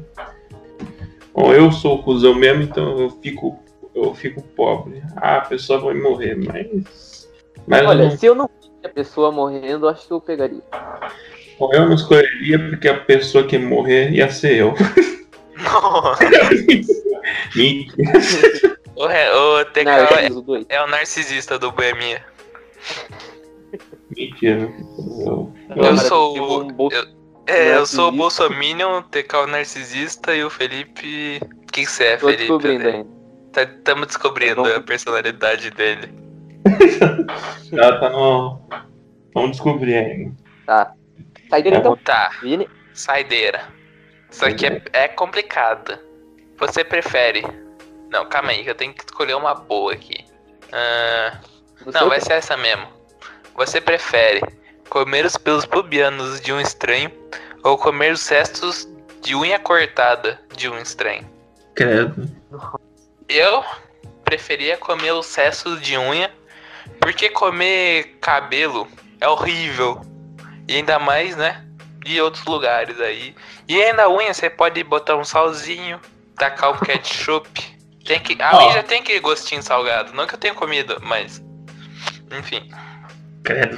S3: Ou eu sou o cuzão mesmo, então eu fico, eu fico pobre. Ah, a pessoa vai morrer, mas. Mas eu
S1: Olha,
S3: não-
S1: se eu não a pessoa morrendo, acho que eu pegaria.
S3: ou eu não escolheria porque a pessoa que morrer ia ser eu.
S2: Nossa.
S3: Mentira.
S2: o, Re- o TK
S1: Não, eu
S2: é, é o narcisista do Boemia.
S3: Mentira. Eu,
S2: Eu sou
S1: tipo
S2: o-
S1: um bolso-
S2: É, eu sou o. Bolsominion, o TK é o narcisista e o Felipe. O que você é,
S1: Tô
S2: Felipe?
S1: descobrindo ainda.
S2: Estamos descobrindo
S1: Vamos-
S2: a personalidade dele.
S3: Ela tá no. Vamos descobrir aí.
S1: Tá. Saideira então.
S2: Tá,
S1: Vini?
S2: saideira. Isso aqui é, é complicado. Você prefere. Não, calma aí, que eu tenho que escolher uma boa aqui. Ah, não, vai ser essa mesmo. Você prefere comer os pelos pubianos de um estranho ou comer os cestos de unha cortada de um estranho?
S3: Credo.
S2: Eu preferia comer os cestos de unha, porque comer cabelo é horrível. E ainda mais, né? De outros lugares aí. E ainda a unha você pode botar um salzinho, tacar um ketchup. Tem que, a unha já tem aquele gostinho salgado. Não que eu tenha comido, mas. Enfim.
S3: Credo.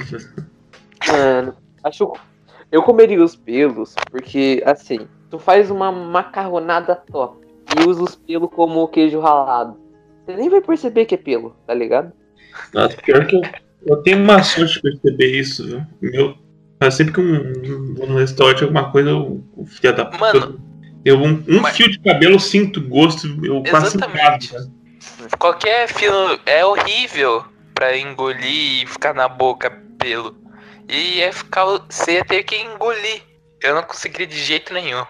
S1: Mano, acho. Eu comeria os pelos, porque, assim, tu faz uma macarronada top e usa os pelos como queijo ralado. Você nem vai perceber que é pelo, tá ligado?
S3: Nossa, pior que eu, eu tenho uma sorte de perceber isso, viu? Meu, mas sempre que um, vou no restaurante alguma coisa, o o filho da puta.
S2: Mano.
S3: Eu, um, um
S2: Mas-
S3: fio de cabelo eu sinto gosto, eu quase
S2: Exatamente.
S3: engasgo,
S2: Qualquer fio é horrível pra engolir e ficar na boca pelo. E ia ficar. Você ia ter que engolir. Eu não conseguiria de jeito nenhum.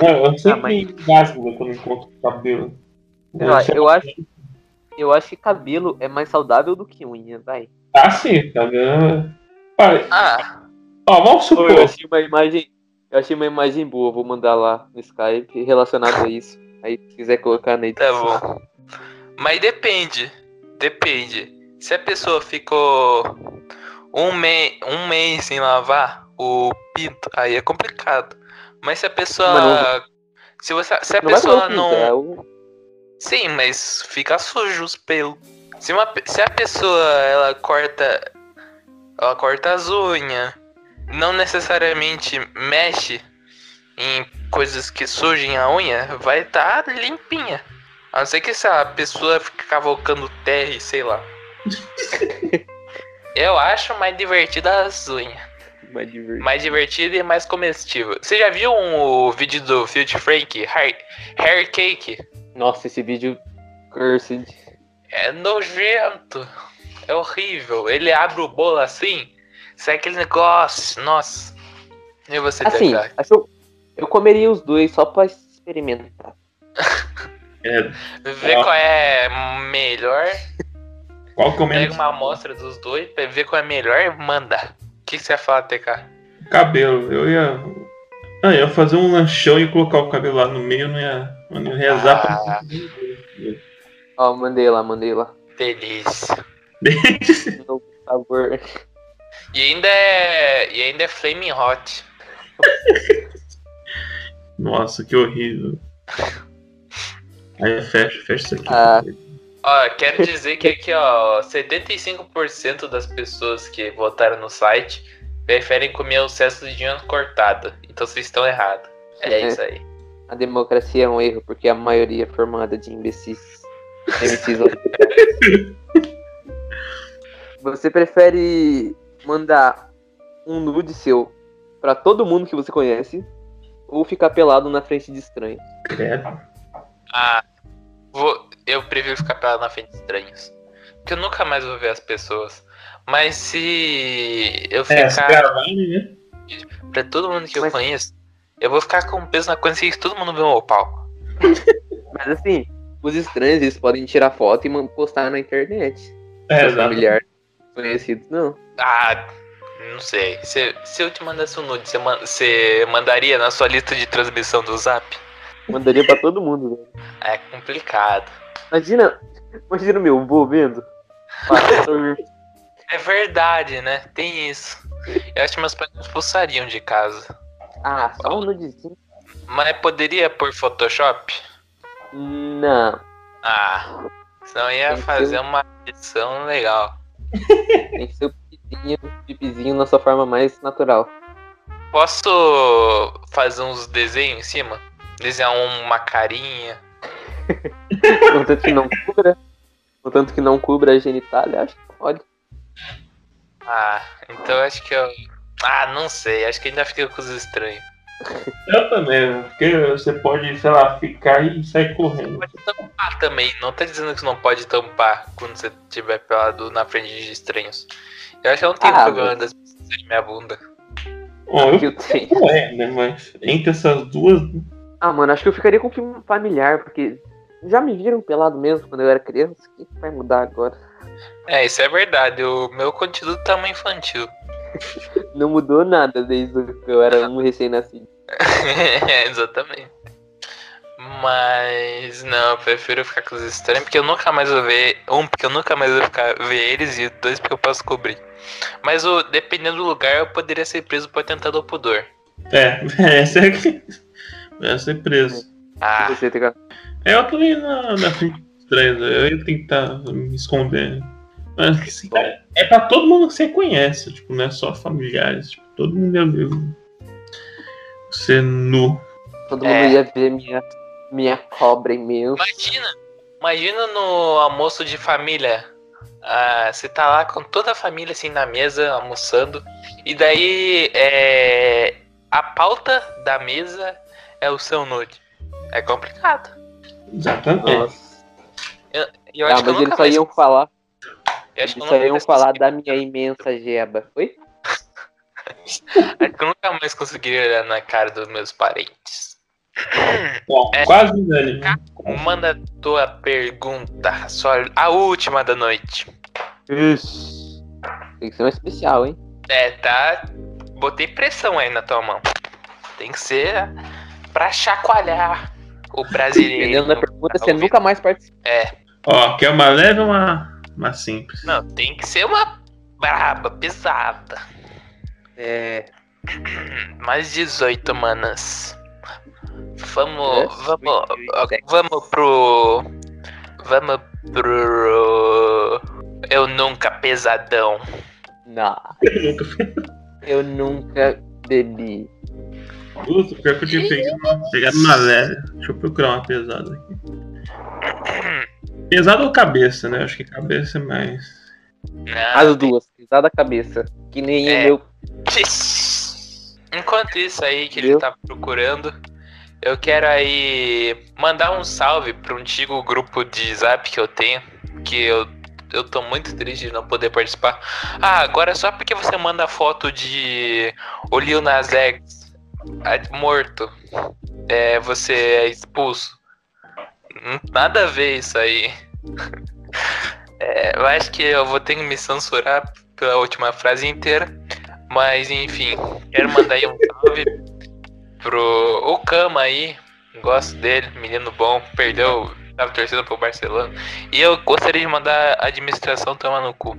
S3: Não, eu sempre
S1: Ah, mas-
S3: engasgo quando encontro cabelo.
S1: Sei lá, eu acho, eu acho que cabelo é mais saudável do que unha, vai.
S3: Ah, sim, cabelo. Olha,
S2: Ah,
S3: ó, vamos
S1: Pô, eu
S3: supor.
S1: achei uma imagem. Eu achei uma imagem boa, vou mandar lá no Skype relacionado a isso. Aí se quiser colocar na
S2: tá
S1: edição.
S2: bom. Mas depende. Depende. Se a pessoa ficou um, me um mês sem lavar o pinto, aí é complicado. Mas se a pessoa. Se, você, se a
S1: Não
S2: pessoa
S1: fazer o
S2: não.
S1: pinto, é o-
S2: Sim, mas fica sujo os pelos. Se, uma, se a pessoa ela corta. Ela corta as unhas, não necessariamente mexe em coisas que sujem a unha, vai estar limpinha. A não ser que se a pessoa fica cavocando terra e sei lá. Eu acho mais divertida as unhas.
S1: mais divertido.
S2: Mais divertida e mais comestível. Você já viu um, o vídeo do Field Frank? Hair, hair Cake?
S1: Nossa, esse vídeo cursed.
S2: É nojento. É horrível. Ele abre o bolo assim. Sai aquele negócio. Nossa. E você,
S1: Assim,
S2: TK?
S1: acho eu, eu comeria os dois só pra experimentar.
S3: É,
S2: Ver qual é melhor.
S3: qual que é o
S2: Pega uma amostra dos dois pra ver qual é melhor e manda. O que, que você ia falar, TK?
S3: cabelo? Eu ia. Ah, eu ia fazer um lanchão e colocar o cabelo lá no meio, não ia, ia rezar
S2: Ah.
S1: Ó, mandei lá, mandei lá.
S2: Delícia.
S3: pra.
S1: Por favor.
S2: E ainda é. E ainda é Flaming Hot.
S3: Nossa, que horrível. Aí fecha, fecha isso aqui.
S1: Ah.
S2: Ó, quero dizer que aqui, ó, 75% das pessoas que votaram no site preferem comer o cesto de unha cortada. Então vocês estão errados. É. isso aí.
S1: A democracia é um erro, porque a maioria é formada de imbecis. MCs. você prefere mandar um nude seu pra todo mundo que você conhece ou ficar pelado na frente de estranhos?
S3: Credo.
S2: Ah, vou, eu prefiro ficar pelado na frente de estranhos. Porque eu nunca mais vou ver as pessoas. Mas se eu
S3: É, se
S2: ficar
S3: gravarem, né?
S2: pra todo mundo que eu
S1: Mas-
S2: conheço, eu vou ficar com peso na consciência que todo mundo vê o meu pau.
S1: Mas assim, os estranhos eles podem tirar foto e postar na internet.
S3: É,
S1: Os
S3: exato.
S1: familiares conhecidos, não.
S2: Ah, não sei. Se, se eu te mandasse um nude, você, man- você mandaria na sua lista de transmissão do zap?
S1: Mandaria pra todo mundo, velho.
S2: É complicado.
S1: Imagina, imagina o meu avô vendo.
S2: É verdade, né? Tem isso. Eu acho que meus pais me expulsariam de casa.
S1: Ah, só um nudezinho?
S2: Mas poderia por Photoshop?
S1: Não.
S2: Ah, senão ia fazer uma edição legal.
S1: Tem que ser o pipizinho, pipizinho na sua forma mais natural.
S2: Posso fazer uns desenhos em cima? Desenhar uma carinha?
S1: Contanto que não cubra. Contanto que não cubra a genitália, acho que pode.
S2: Ah, então acho que eu. Ah, não sei. Acho que ainda fica com os estranhos.
S3: Eu também, porque você pode, sei lá, ficar e sair correndo.
S2: Pode tampar também. Não tá dizendo que você não pode tampar quando você estiver pelado na frente de estranhos. Eu acho que eu não tenho
S1: Ah,
S2: problema
S1: mas-
S2: das pessoas verem minha bunda.
S3: Bom, eu
S1: Eu tenho.
S3: não é, né? Mas entre essas duas.
S1: Ah, mano, acho que eu ficaria com filme familiar, porque já me viram pelado mesmo quando eu era criança. O que vai mudar agora?
S2: É, isso é verdade. O meu conteúdo tá muito infantil.
S1: Não mudou nada desde que eu era um recém-nascido.
S2: É, Exatamente. Mas não, eu prefiro ficar com os estranhos porque eu nunca mais vou ver. Um, porque eu nunca mais vou ficar, ver eles, e dois, porque eu posso cobrir. Mas o, dependendo do lugar, eu poderia ser preso por atentado ao pudor.
S3: É, essa é que. Vai ser preso.
S2: Ah,
S1: Você tá...
S3: É, eu também na, na frente dos estranhos, eu ia tentar me esconder. Mas assim, é, é pra todo mundo que você conhece, tipo, não é só familiares, tipo, todo mundo ia ver você nu.
S1: todo
S2: É.
S1: mundo ia ver minha, minha cobra imensa.
S2: imagina! Imagina no almoço de família. Ah, você tá lá com toda a família assim na mesa, almoçando. E daí é, a pauta da mesa é o seu nude. É complicado.
S3: Exatamente.
S1: Nossa.
S2: E eu
S1: Ah,
S2: acho que eu
S1: mas eles
S2: nunca
S1: só iam falar.
S2: Eu acho que eu
S1: Eles só iam
S2: mais
S1: falar da minha imensa jeba. Oi?
S2: Acho que eu nunca mais conseguiria olhar na cara dos meus parentes.
S3: Bom,
S2: É.
S3: quase unânime.
S2: Manda a tua pergunta, só a última da noite.
S1: Isso. Tem que ser um especial, hein?
S2: É, tá. Botei pressão aí na tua mão. Tem que ser pra chacoalhar o brasileiro.
S1: Dependendo da pergunta,
S2: Tá
S1: você
S2: ouvindo?
S1: nunca mais participa.
S3: Ó, quer uma leve ou uma, uma simples?
S2: Não, tem que ser uma braba, pesada.
S1: É.
S2: Mais 18, manas. Vamos,
S1: É,
S2: vamos, vamos pro. Vamos pro. Eu nunca pesadão.
S1: Não,
S3: Eu nunca fiz
S1: eu nunca bebi.
S3: isso, pior que eu tinha pegado, pegado uma leve. Deixa eu procurar uma pesada aqui. Pesada ou cabeça, né? Acho que cabeça é mais.
S2: Ah,
S1: As duas, pisada a cabeça. Que nem
S2: É.
S1: o meu.
S2: Enquanto isso aí que ele tá procurando, eu quero aí mandar um salve pro antigo grupo de zap que eu tenho, que eu, eu tô muito triste de não poder participar. Ah, agora só porque você manda foto de o Lil Nas X ah, morto, é, você é expulso. Hum, Nada a ver isso aí. É, eu acho que eu vou ter que me censurar pela última frase inteira. Mas enfim, quero mandar aí um salve pro o Cama aí. Gosto dele, menino bom, perdeu, tava torcendo pro Barcelona. E eu gostaria de mandar a administração tomar no cu.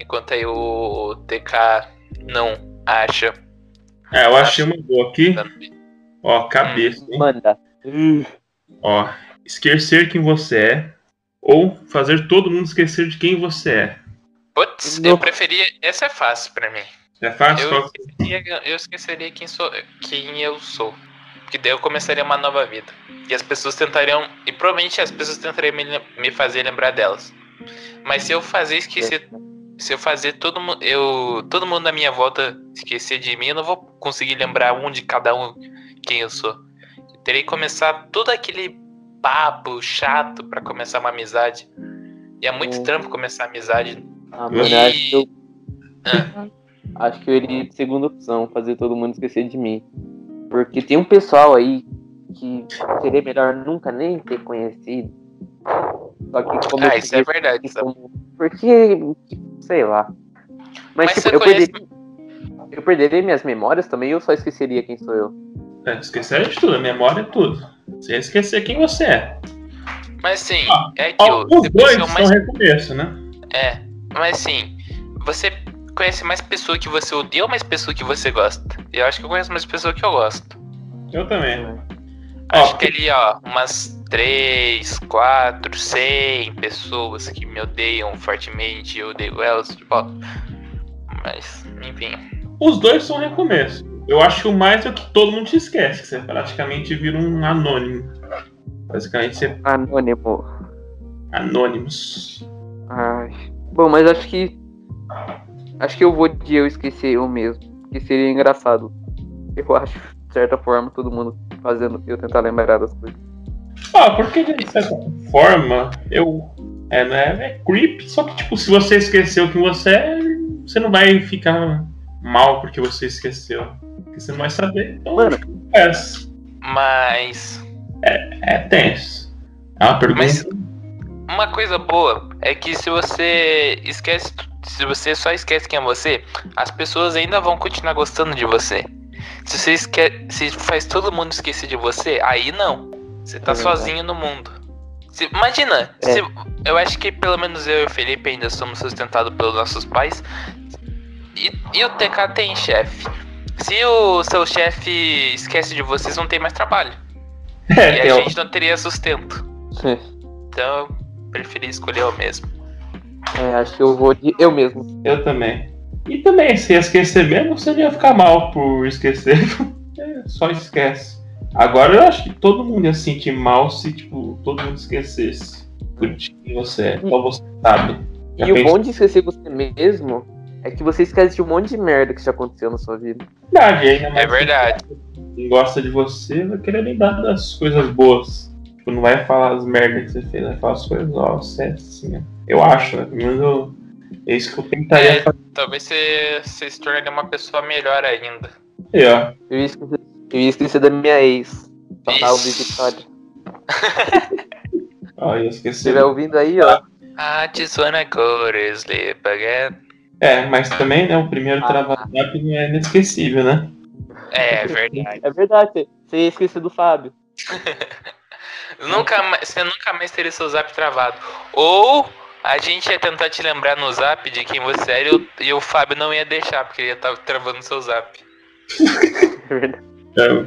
S2: Enquanto aí o TK não acha.
S3: É, eu achei uma boa aqui. Ó, cabeça, hein?
S1: Manda.
S3: Ó, esquecer quem você é. Ou fazer todo mundo esquecer de quem você é.
S2: Putz, eu preferia. Essa é fácil pra mim.
S3: É fácil?
S2: Eu
S3: Qual-
S2: esqueceria, eu esqueceria quem, sou, quem eu sou. Porque daí eu começaria uma nova vida. E as pessoas tentariam. E provavelmente as pessoas tentariam me, me fazer lembrar delas. Mas se eu fazer esquecer. Se eu fazer todo mundo. Eu. Todo mundo na minha volta esquecer de mim, eu não vou conseguir lembrar um de cada um quem eu sou. Eu terei que começar todo aquele papo chato pra começar uma amizade. E é muito
S1: Uhum.
S2: trampo começar amizade.
S1: Ah,
S2: E-
S1: acho que eu.
S2: Ah.
S1: Acho que eu iria de segunda opção, fazer todo mundo esquecer de mim. Porque tem um pessoal aí que seria melhor nunca nem ter conhecido. Só que como
S2: Ah, isso é verdade. sabe?
S1: Porque, sei lá. Mas,
S2: Mas
S1: tipo, eu
S2: conhece-
S1: perderia. Eu perderia minhas memórias também eu só esqueceria quem sou eu?
S3: É, esquecer de tudo, a memória é tudo. Você ia esquecer quem você é.
S2: Mas sim,
S3: Ah,
S2: é
S3: Ó,
S2: aquilo.
S3: os dois são
S2: mais.
S3: recomeço, né?
S2: É, mas sim, você conhece mais pessoa que você odeia ou mais pessoa que você gosta? Eu acho que eu conheço mais pessoa que eu gosto.
S3: Eu também.
S2: Acho
S3: Ó,
S2: que ali, ó, umas 3, 4, 100 pessoas que me odeiam fortemente, eu odeio elas de volta. Mas, enfim.
S3: Os dois são recomeço. Eu acho que o mais é que todo mundo te esquece, que você praticamente vira um anônimo. Basicamente você
S1: Anônimo.
S3: anônimos.
S1: Ai. Bom, mas acho que. Acho que eu vou de eu esquecer eu mesmo. Que seria engraçado. Eu acho. de certa forma, todo mundo fazendo eu tentar lembrar das coisas.
S3: Ah, porque de certa forma, eu. É, né? É creep, só que, tipo, se você esqueceu que você é, você não vai ficar mal porque você esqueceu. Porque você não vai saber. Então,
S1: Mano.
S3: é,
S2: Mas
S3: é tenso. É uma pergunta.
S2: Mas- uma coisa boa é que se você esquece, se você só esquece quem é você, as pessoas ainda vão continuar gostando de você. Se você esque se faz todo mundo esquecer de você, aí não. Você tá
S1: É
S2: sozinho no mundo. Se- imagina,
S1: É.
S2: se- eu acho que pelo menos eu e o Felipe ainda somos sustentados pelos nossos pais. E, e o TK tem chefe. Se o seu chefe esquece de vocês, não tem mais trabalho.
S3: É,
S2: E a gente não teria sustento. Então eu preferi escolher eu mesmo.
S1: É, acho que eu vou de eu mesmo.
S3: Eu também. E também, se esquecer mesmo, você ia ficar mal por esquecer. É, só esquece. Agora eu acho que todo mundo ia se sentir mal se, tipo, todo mundo esquecesse. Do que você é. Só você sabe. Já
S1: E o bom de esquecer você mesmo é que você esquece de um monte de merda que já aconteceu na sua vida.
S3: Verdade, ainda mais
S2: É verdade.
S3: Quem gosta de você vai querer lembrar das coisas boas. Tipo, não vai falar as merdas que você fez, vai falar as coisas, ó, você é assim, né? Eu acho, né? Pelo menos eu, é isso que eu tentaria
S2: É.
S3: fazer,
S2: Talvez você, você se torne uma pessoa melhor ainda.
S3: ó.
S1: Eu ia esquecer, eu ia esquecer da minha ex. Total de
S2: Ixi.
S1: Vitória.
S3: Ó, eu
S1: Se
S3: esqueci.
S1: estiver ouvindo aí, ó.
S2: I just wanna go to sleep again.
S3: É, mas também, né, o primeiro
S1: Ah.
S3: travado é inesquecível, né?
S2: É verdade.
S1: É verdade, você ia esquecer do Fábio.
S2: nunca mais, você nunca mais teria seu zap travado. Ou a gente ia tentar te lembrar no zap de quem você era e o, e o Fábio não ia deixar, porque ele ia estar travando seu zap.
S1: É verdade.
S3: É,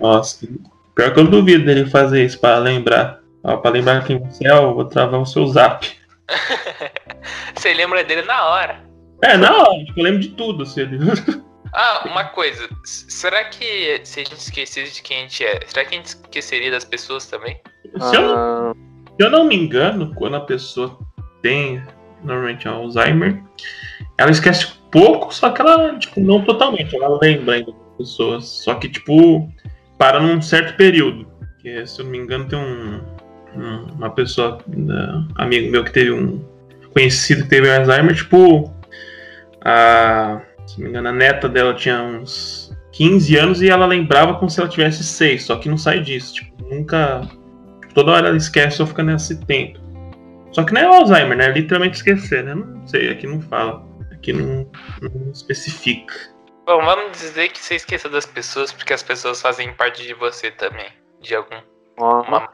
S3: nossa, pior que eu duvido dele fazer isso pra lembrar. Ó, pra lembrar quem você é, eu vou travar o seu zap.
S2: Você lembra dele na hora.
S3: É, não, tipo, eu lembro de tudo, se ele.
S2: Ah, uma coisa. Será que se a gente esquecesse de quem a gente é, será que a gente esqueceria das pessoas também?
S3: se, eu,
S1: Ah,
S3: se eu não me engano, quando a pessoa tem normalmente Alzheimer, ela esquece pouco, só que ela, tipo, não totalmente, ela lembra ainda das pessoas. Só que, tipo, para num certo período. Porque, se eu não me engano, tem um, um- uma pessoa, né, amigo meu que teve um conhecido que teve Alzheimer, tipo, a, se não me engano, a neta dela tinha uns 15 anos e ela lembrava como se ela tivesse 6, só que não sai disso, tipo, nunca toda hora ela esquece ou fica nesse tempo. Só que não é Alzheimer, né? É literalmente esquecer, né? Não sei, aqui não fala. Aqui não, não especifica.
S2: Bom, vamos dizer que você esqueceu das pessoas porque as pessoas fazem parte de você também. De algum. Uma...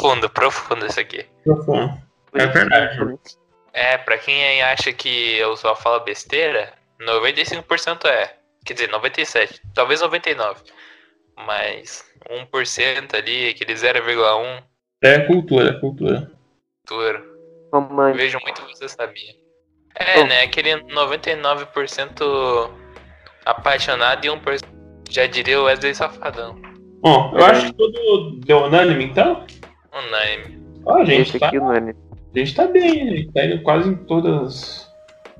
S2: Fundo, profundo isso aqui.
S3: Profundo. É verdade.
S2: É, pra quem acha que eu só falo besteira, 95% é. Quer dizer, 97%, talvez 99%. Mas 1% ali, aquele 0,1%,
S3: É cultura, é cultura.
S2: tudo.
S1: Mamãe.
S2: Vejo muito você sabia. É,
S1: Bom.
S2: né? Aquele 99% apaixonado e 1% já diria o Wesley Safadão.
S3: Bom, eu acho que tudo deu unânime, então.
S2: Unânime.
S3: Ó, gente
S1: Esse
S3: tá,
S1: aqui, Nani.
S3: A gente tá bem, a gente tá indo quase em todas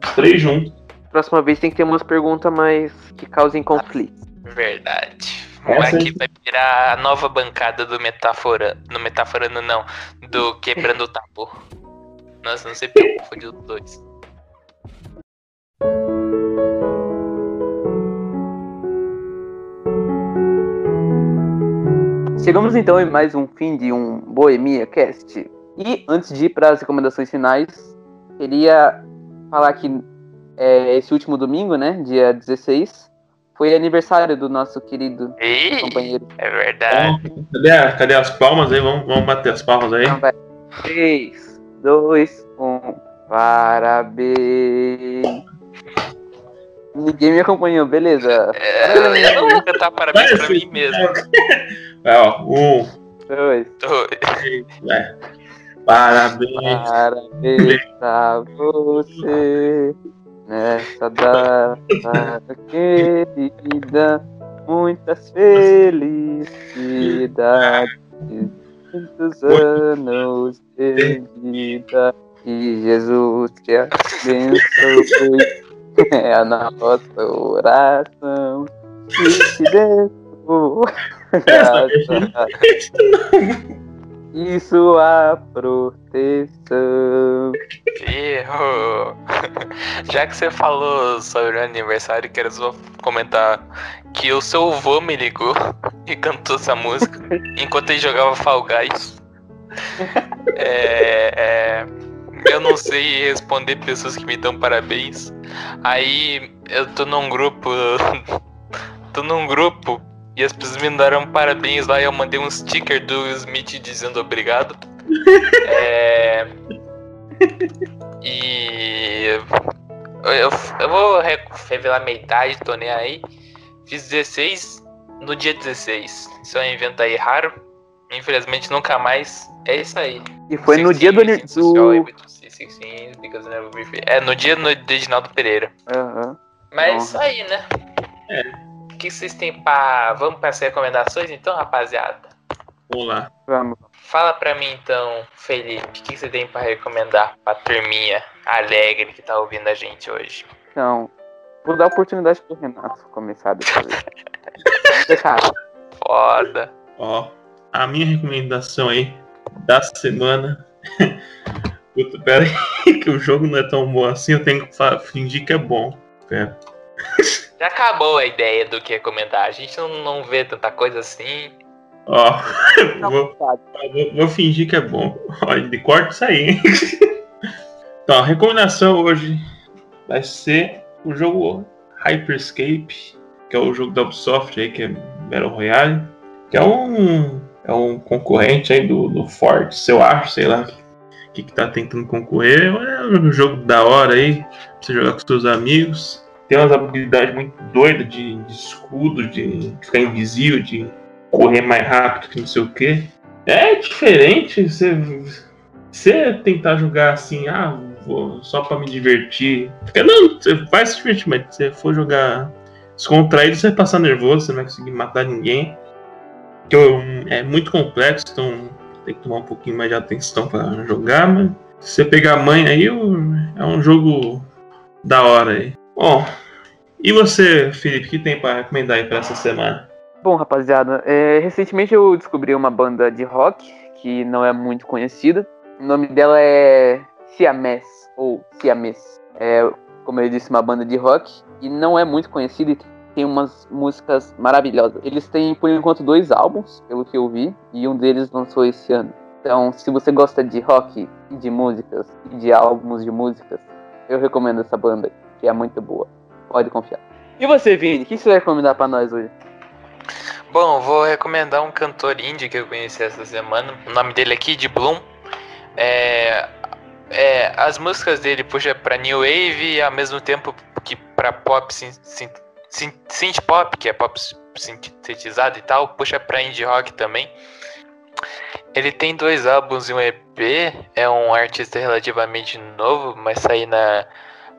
S3: os três juntos.
S1: Próxima vez tem que ter umas perguntas mais que causem conflito.
S2: Verdade.
S3: Essa
S2: Aqui vai virar a nova bancada do Metáfora. No Metaforando não. Do Quebrando o Tabu. Nossa, não sei porque eu confundi os dois.
S1: Chegamos então em mais um fim de um Boemia Cast. E antes de ir para as recomendações finais, queria falar que é, esse último domingo, né, dia 16, foi aniversário do nosso querido
S2: Ih,
S1: companheiro.
S2: é verdade.
S3: Então, cadê, a- cadê as palmas aí? Vamos, vamos bater as palmas aí.
S1: Então vai. 3, 2, 1. Parabéns. Ninguém me acompanhou, beleza.
S2: É, eu não vou cantar parabéns pra mim mesmo.
S3: É, ó, um,
S1: 2.
S2: Tô-
S3: três, vai. Parabéns.
S1: Parabéns pra você nessa data querida. Muitas felicidades, muitos anos de vida. Que Jesus te abençoe. É a nossa oração. Que te dê Uh.
S3: Essa,
S1: E sua proteção.
S2: Erro. Já que você falou sobre o aniversário, quero só comentar que o seu avô me ligou e cantou essa música enquanto ele jogava Fall Guys. É, é, eu não sei responder pessoas que me dão parabéns. Aí eu tô num grupo. tô num grupo e as pessoas me mandaram parabéns lá e eu mandei um sticker do Smith dizendo obrigado. É. E. Eu, eu vou re- revelar minha idade, tô nem aí. Fiz 16 no dia 16. Isso é um evento aí raro. Infelizmente nunca mais. É isso aí.
S1: E foi no dia do. do...
S2: É, no dia no de Edinaldo Pereira.
S1: Aham.
S2: Mas é
S1: Nossa.
S2: isso aí, né?
S3: É.
S2: O que vocês têm pra. Vamos para as recomendações então, rapaziada?
S3: Vamos lá.
S1: Vamos.
S2: Fala pra mim então, Felipe, o que você tem pra recomendar pra turminha alegre que tá ouvindo a gente hoje?
S1: Então, vou dar a oportunidade pro Renato começar dessa vez.
S2: Foda.
S3: Ó, a minha recomendação aí da semana. Puta, pera aí, que o jogo não é tão bom assim, eu tenho que fingir que é bom. Pera.
S2: Já acabou a ideia do que recomendar. A gente não, não vê tanta coisa assim.
S3: Ó, vou, vou, vou fingir que é bom. Ó, de corta isso aí, hein? Então, a recomendação hoje vai ser o jogo Hyperscape, que é o jogo da Ubisoft aí, que é Battle Royale, que é um, é um concorrente aí do, do Forte, eu acho, sei lá, que, que tá tentando concorrer. É um jogo da hora aí, pra você jogar com seus amigos. Tem umas habilidades muito doidas de, de escudo, de ficar invisível, de correr mais rápido que não sei o que. É diferente você, você tentar jogar assim, ah, vou só pra me divertir. Não, você vai se divertir, mas se você for jogar descontraído, você vai passar nervoso, você não vai conseguir matar ninguém. Que é muito complexo, então tem que tomar um pouquinho mais de atenção pra jogar, mas se você pegar a mãe aí, é um jogo da hora aí. Bom, e você, Felipe, o que tem pra recomendar aí pra essa semana?
S1: Bom, rapaziada, é, recentemente eu descobri uma banda de rock que não é muito conhecida. O nome dela é Siamese, ou Siamese. É, como eu disse, uma banda de rock e não é muito conhecida e tem umas músicas maravilhosas. Eles têm, por enquanto, dois álbuns, pelo que eu vi, e um deles lançou esse ano. Então, se você gosta de rock de músicas, de álbuns de músicas, eu recomendo essa banda, que é muito boa. Pode confiar. E você, Vini, o que você vai recomendar pra nós hoje?
S2: Bom, vou recomendar um cantor indie que eu conheci essa semana. O nome dele é Kid Bloom. É, é, as músicas dele puxa pra new wave e ao mesmo tempo que pra pop synth pop, que é pop sintetizado e tal, puxa pra indie rock também. Ele tem dois álbuns e um EP, é um artista relativamente novo, mas saí na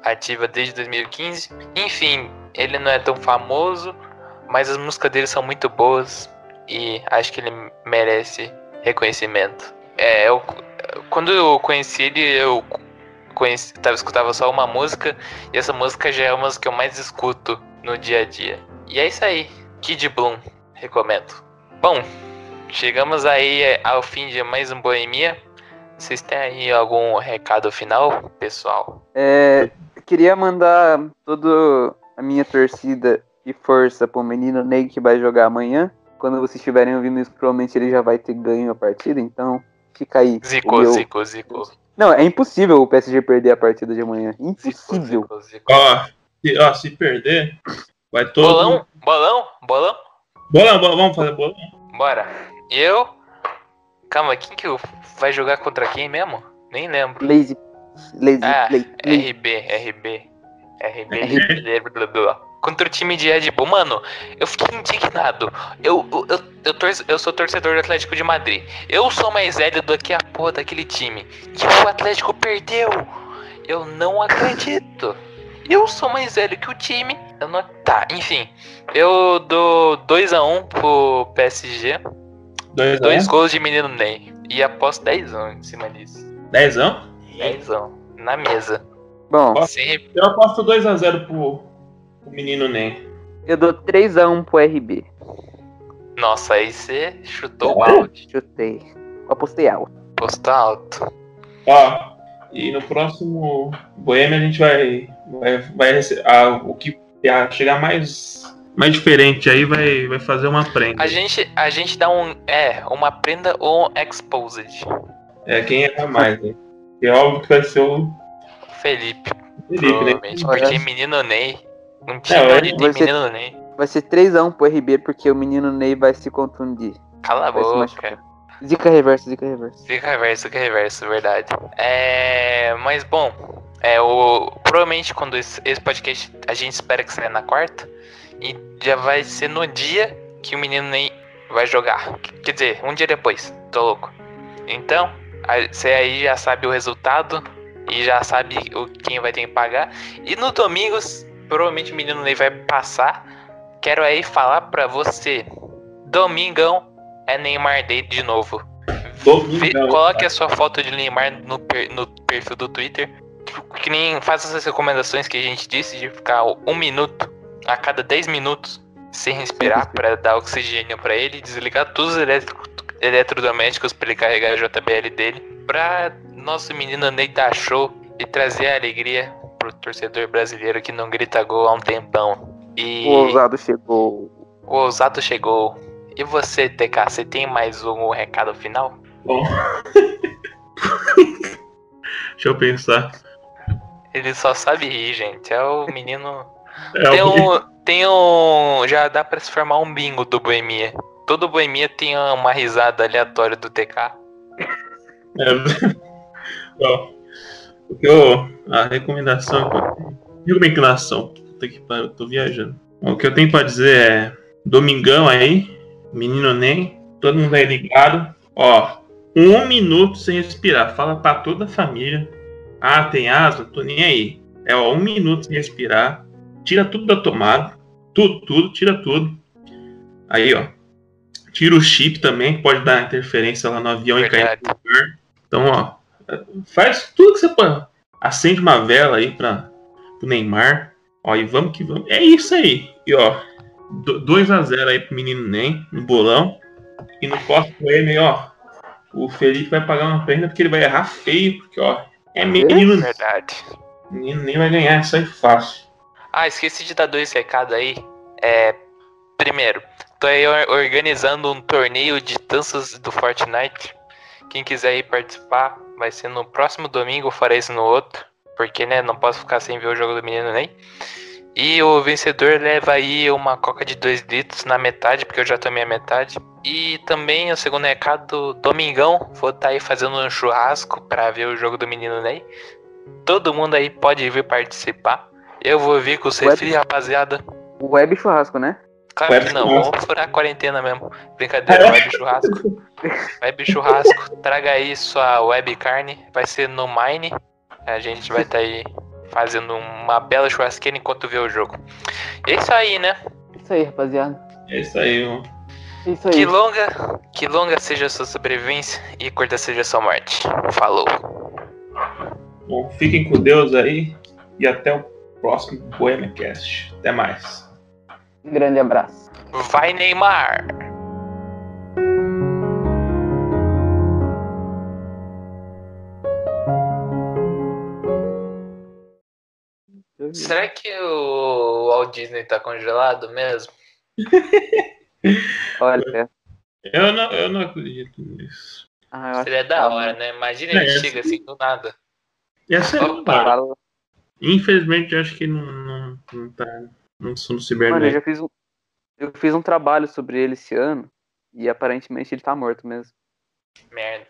S2: ativa desde 2015. Enfim, ele não é tão famoso, mas as músicas dele são muito boas e acho que ele merece reconhecimento. É, eu, quando eu conheci ele, eu conheci, tava, escutava só uma música e essa música já é uma das que eu mais escuto no dia a dia. E é isso aí, Kid Bloom, recomendo. Bom, chegamos aí é, ao fim de mais um Boemia. Vocês têm aí algum recado final, pessoal?
S1: É, queria mandar toda a minha torcida e força pro menino Ney que vai jogar amanhã. Quando vocês estiverem ouvindo isso, provavelmente ele já vai ter ganho a partida, então fica aí.
S2: Zico,
S1: meu-
S2: Zico, Zico.
S1: Não, é impossível o PSG perder a partida de amanhã.
S2: Zico,
S1: Impossível.
S2: Zico, Zico.
S3: Ó, se, ó, se perder, vai todo.
S2: Bolão? Bolão? Bolão?
S3: Bolão, bolão, vamos fazer bolão.
S2: Bora. Eu. Calma, quem que eu- vai jogar contra quem mesmo? Nem lembro.
S1: Lazy. Lazy.
S2: Ah,
S1: lazy, lazy.
S2: RB, RB. RB. blá, blá, blá. Contra o time de Red Bull, mano, eu fiquei indignado. Eu, eu, eu, eu, torço- eu sou torcedor do Atlético de Madrid. Eu sou mais velho do que a porra daquele time. E o Atlético perdeu. Eu não acredito. Eu sou mais velho que o time. Eu não... Tá, enfim. Eu dou 2x1 pro PSG.
S3: Dois,
S2: Dois
S3: um.
S2: gols de menino Ney. E aposto 10 em cima disso.
S3: Dezão?
S2: 10 na mesa.
S1: Bom,
S3: Eu aposto 2x0 pro, pro menino Ney.
S1: eu dou 3x1 pro RB.
S2: Nossa, aí você chutou o
S3: Olha.
S2: balde.
S1: Chutei. Apostei alto.
S2: Posto alto.
S3: Ó, e no próximo Boêmia a gente vai. vai, vai rece- a- o que a- chegar mais. Mais diferente aí vai, vai fazer uma prenda.
S2: A gente, a gente dá um. É, uma prenda ou um exposed.
S3: É quem erra mais, né? E é óbvio que vai ser o
S2: Felipe,
S3: Felipe, né?
S2: Porque menino Ney.
S3: Não, ele
S2: tem
S1: vai ser-
S2: menino Ney.
S1: Vai ser 3x1 pro RB porque o menino Ney vai se contundir.
S2: Cala a
S1: Vai
S2: boca.
S1: Zica reverso, zica reverso.
S2: Fica reverso, fica reverso, verdade. É. Mas bom, é o. Provavelmente quando esse, esse podcast a gente espera que saia na quarta. E já vai ser no dia que o menino nem vai jogar. Quer dizer, um dia depois. Tô louco. Então, você aí já sabe o resultado. E já sabe o, quem vai ter que pagar. E no domingo, provavelmente o menino Ney vai passar. Quero aí falar pra você. Domingão é Neymar Day de novo.
S3: Domingão.
S2: coloque a sua foto de Neymar no, per- no perfil do Twitter. Que nem faça essas recomendações que a gente disse de ficar um minuto a cada 10 minutos sem respirar para dar oxigênio para ele, desligar todos os elétrico- eletrodomésticos para ele carregar a JBL dele, para nosso menino Ney dar show e trazer a alegria pro torcedor brasileiro que não grita gol há um tempão. E
S1: O ousado chegou.
S2: o ousado chegou. E você, TK, você tem mais um recado final?
S3: Bom. Deixa eu pensar.
S2: Ele só sabe rir, gente. É o menino.
S3: É,
S2: Tem um. Tem um. Já dá pra se formar um bingo do Boemia. Todo Boemia tem uma risada aleatória do TK.
S3: É. Que eu, a recomendação. Recomendação. Puta que pariu, eu tô viajando. O que eu tenho pra dizer é. Domingão aí, menino nem, todo mundo aí ligado. Ó, um minuto sem respirar. Fala pra toda a família. Ah, tem asma? Tô nem aí. É ó, um minuto sem respirar. Tira tudo da tomada. Tudo, tudo, tira tudo. Aí, ó. Tira o chip também, pode dar interferência lá no avião e cair
S2: Verdade.
S3: no lugar. Então, ó, faz tudo que você pode. Acende uma vela aí pra, pro Neymar. Ó, e vamos que vamos. É isso aí. E ó, 2x0 aí pro menino Ney, no bolão. E no próximo M, ó, o Felipe vai pagar uma prenda porque ele vai errar feio, porque ó, é menino,
S2: Verdade.
S3: menino nem vai ganhar, isso aí fácil.
S2: Ah, esqueci de dar dois recados aí. É. Primeiro, tô aí or- organizando um torneio de danças do Fortnite. Quem quiser ir participar, vai ser no próximo domingo, eu farei isso no outro. Porque, né, não posso ficar sem ver o jogo do menino nem. E o vencedor leva aí uma coca de 2 litros na metade, porque eu já tomei a metade. E também o segundo recado, domingão, vou estar aí fazendo um churrasco pra ver o jogo do menino Ney. Todo mundo aí pode vir participar. Eu vou vir com o refri, rapaziada.
S1: Web churrasco, né?
S2: Claro
S3: Web
S2: que não,
S3: churrasco.
S2: vamos furar a quarentena mesmo. Brincadeira, web churrasco. Web churrasco, traga aí sua web carne. Vai ser no Mine. A gente vai estar aí fazendo uma bela churrasqueira enquanto vê o jogo. É isso aí, né?
S1: Isso aí, rapaziada.
S3: É isso aí, ó.
S1: Isso aí.
S2: Que longa, que longa seja a sua sobrevivência e curta seja a sua morte. Falou.
S3: Bom, fiquem com Deus aí e até o próximo Bohemia Cast. Até mais.
S1: Um grande abraço.
S2: Vai, Neymar! Será que o Walt Disney tá congelado mesmo?
S1: Olha.
S3: Eu não, eu não acredito nisso.
S1: Ah,
S2: Seria da
S1: tá,
S2: hora,
S1: mano.
S2: né? Imagina
S3: É,
S2: ele chega assim do nada.
S3: Ia ser
S2: Opa.
S3: Infelizmente, eu acho que não, não, não tá. Não sou no
S1: Mano, eu
S3: cibernético.
S1: já fiz um. Eu fiz um trabalho sobre ele esse ano. E aparentemente ele tá morto mesmo.
S2: Merda.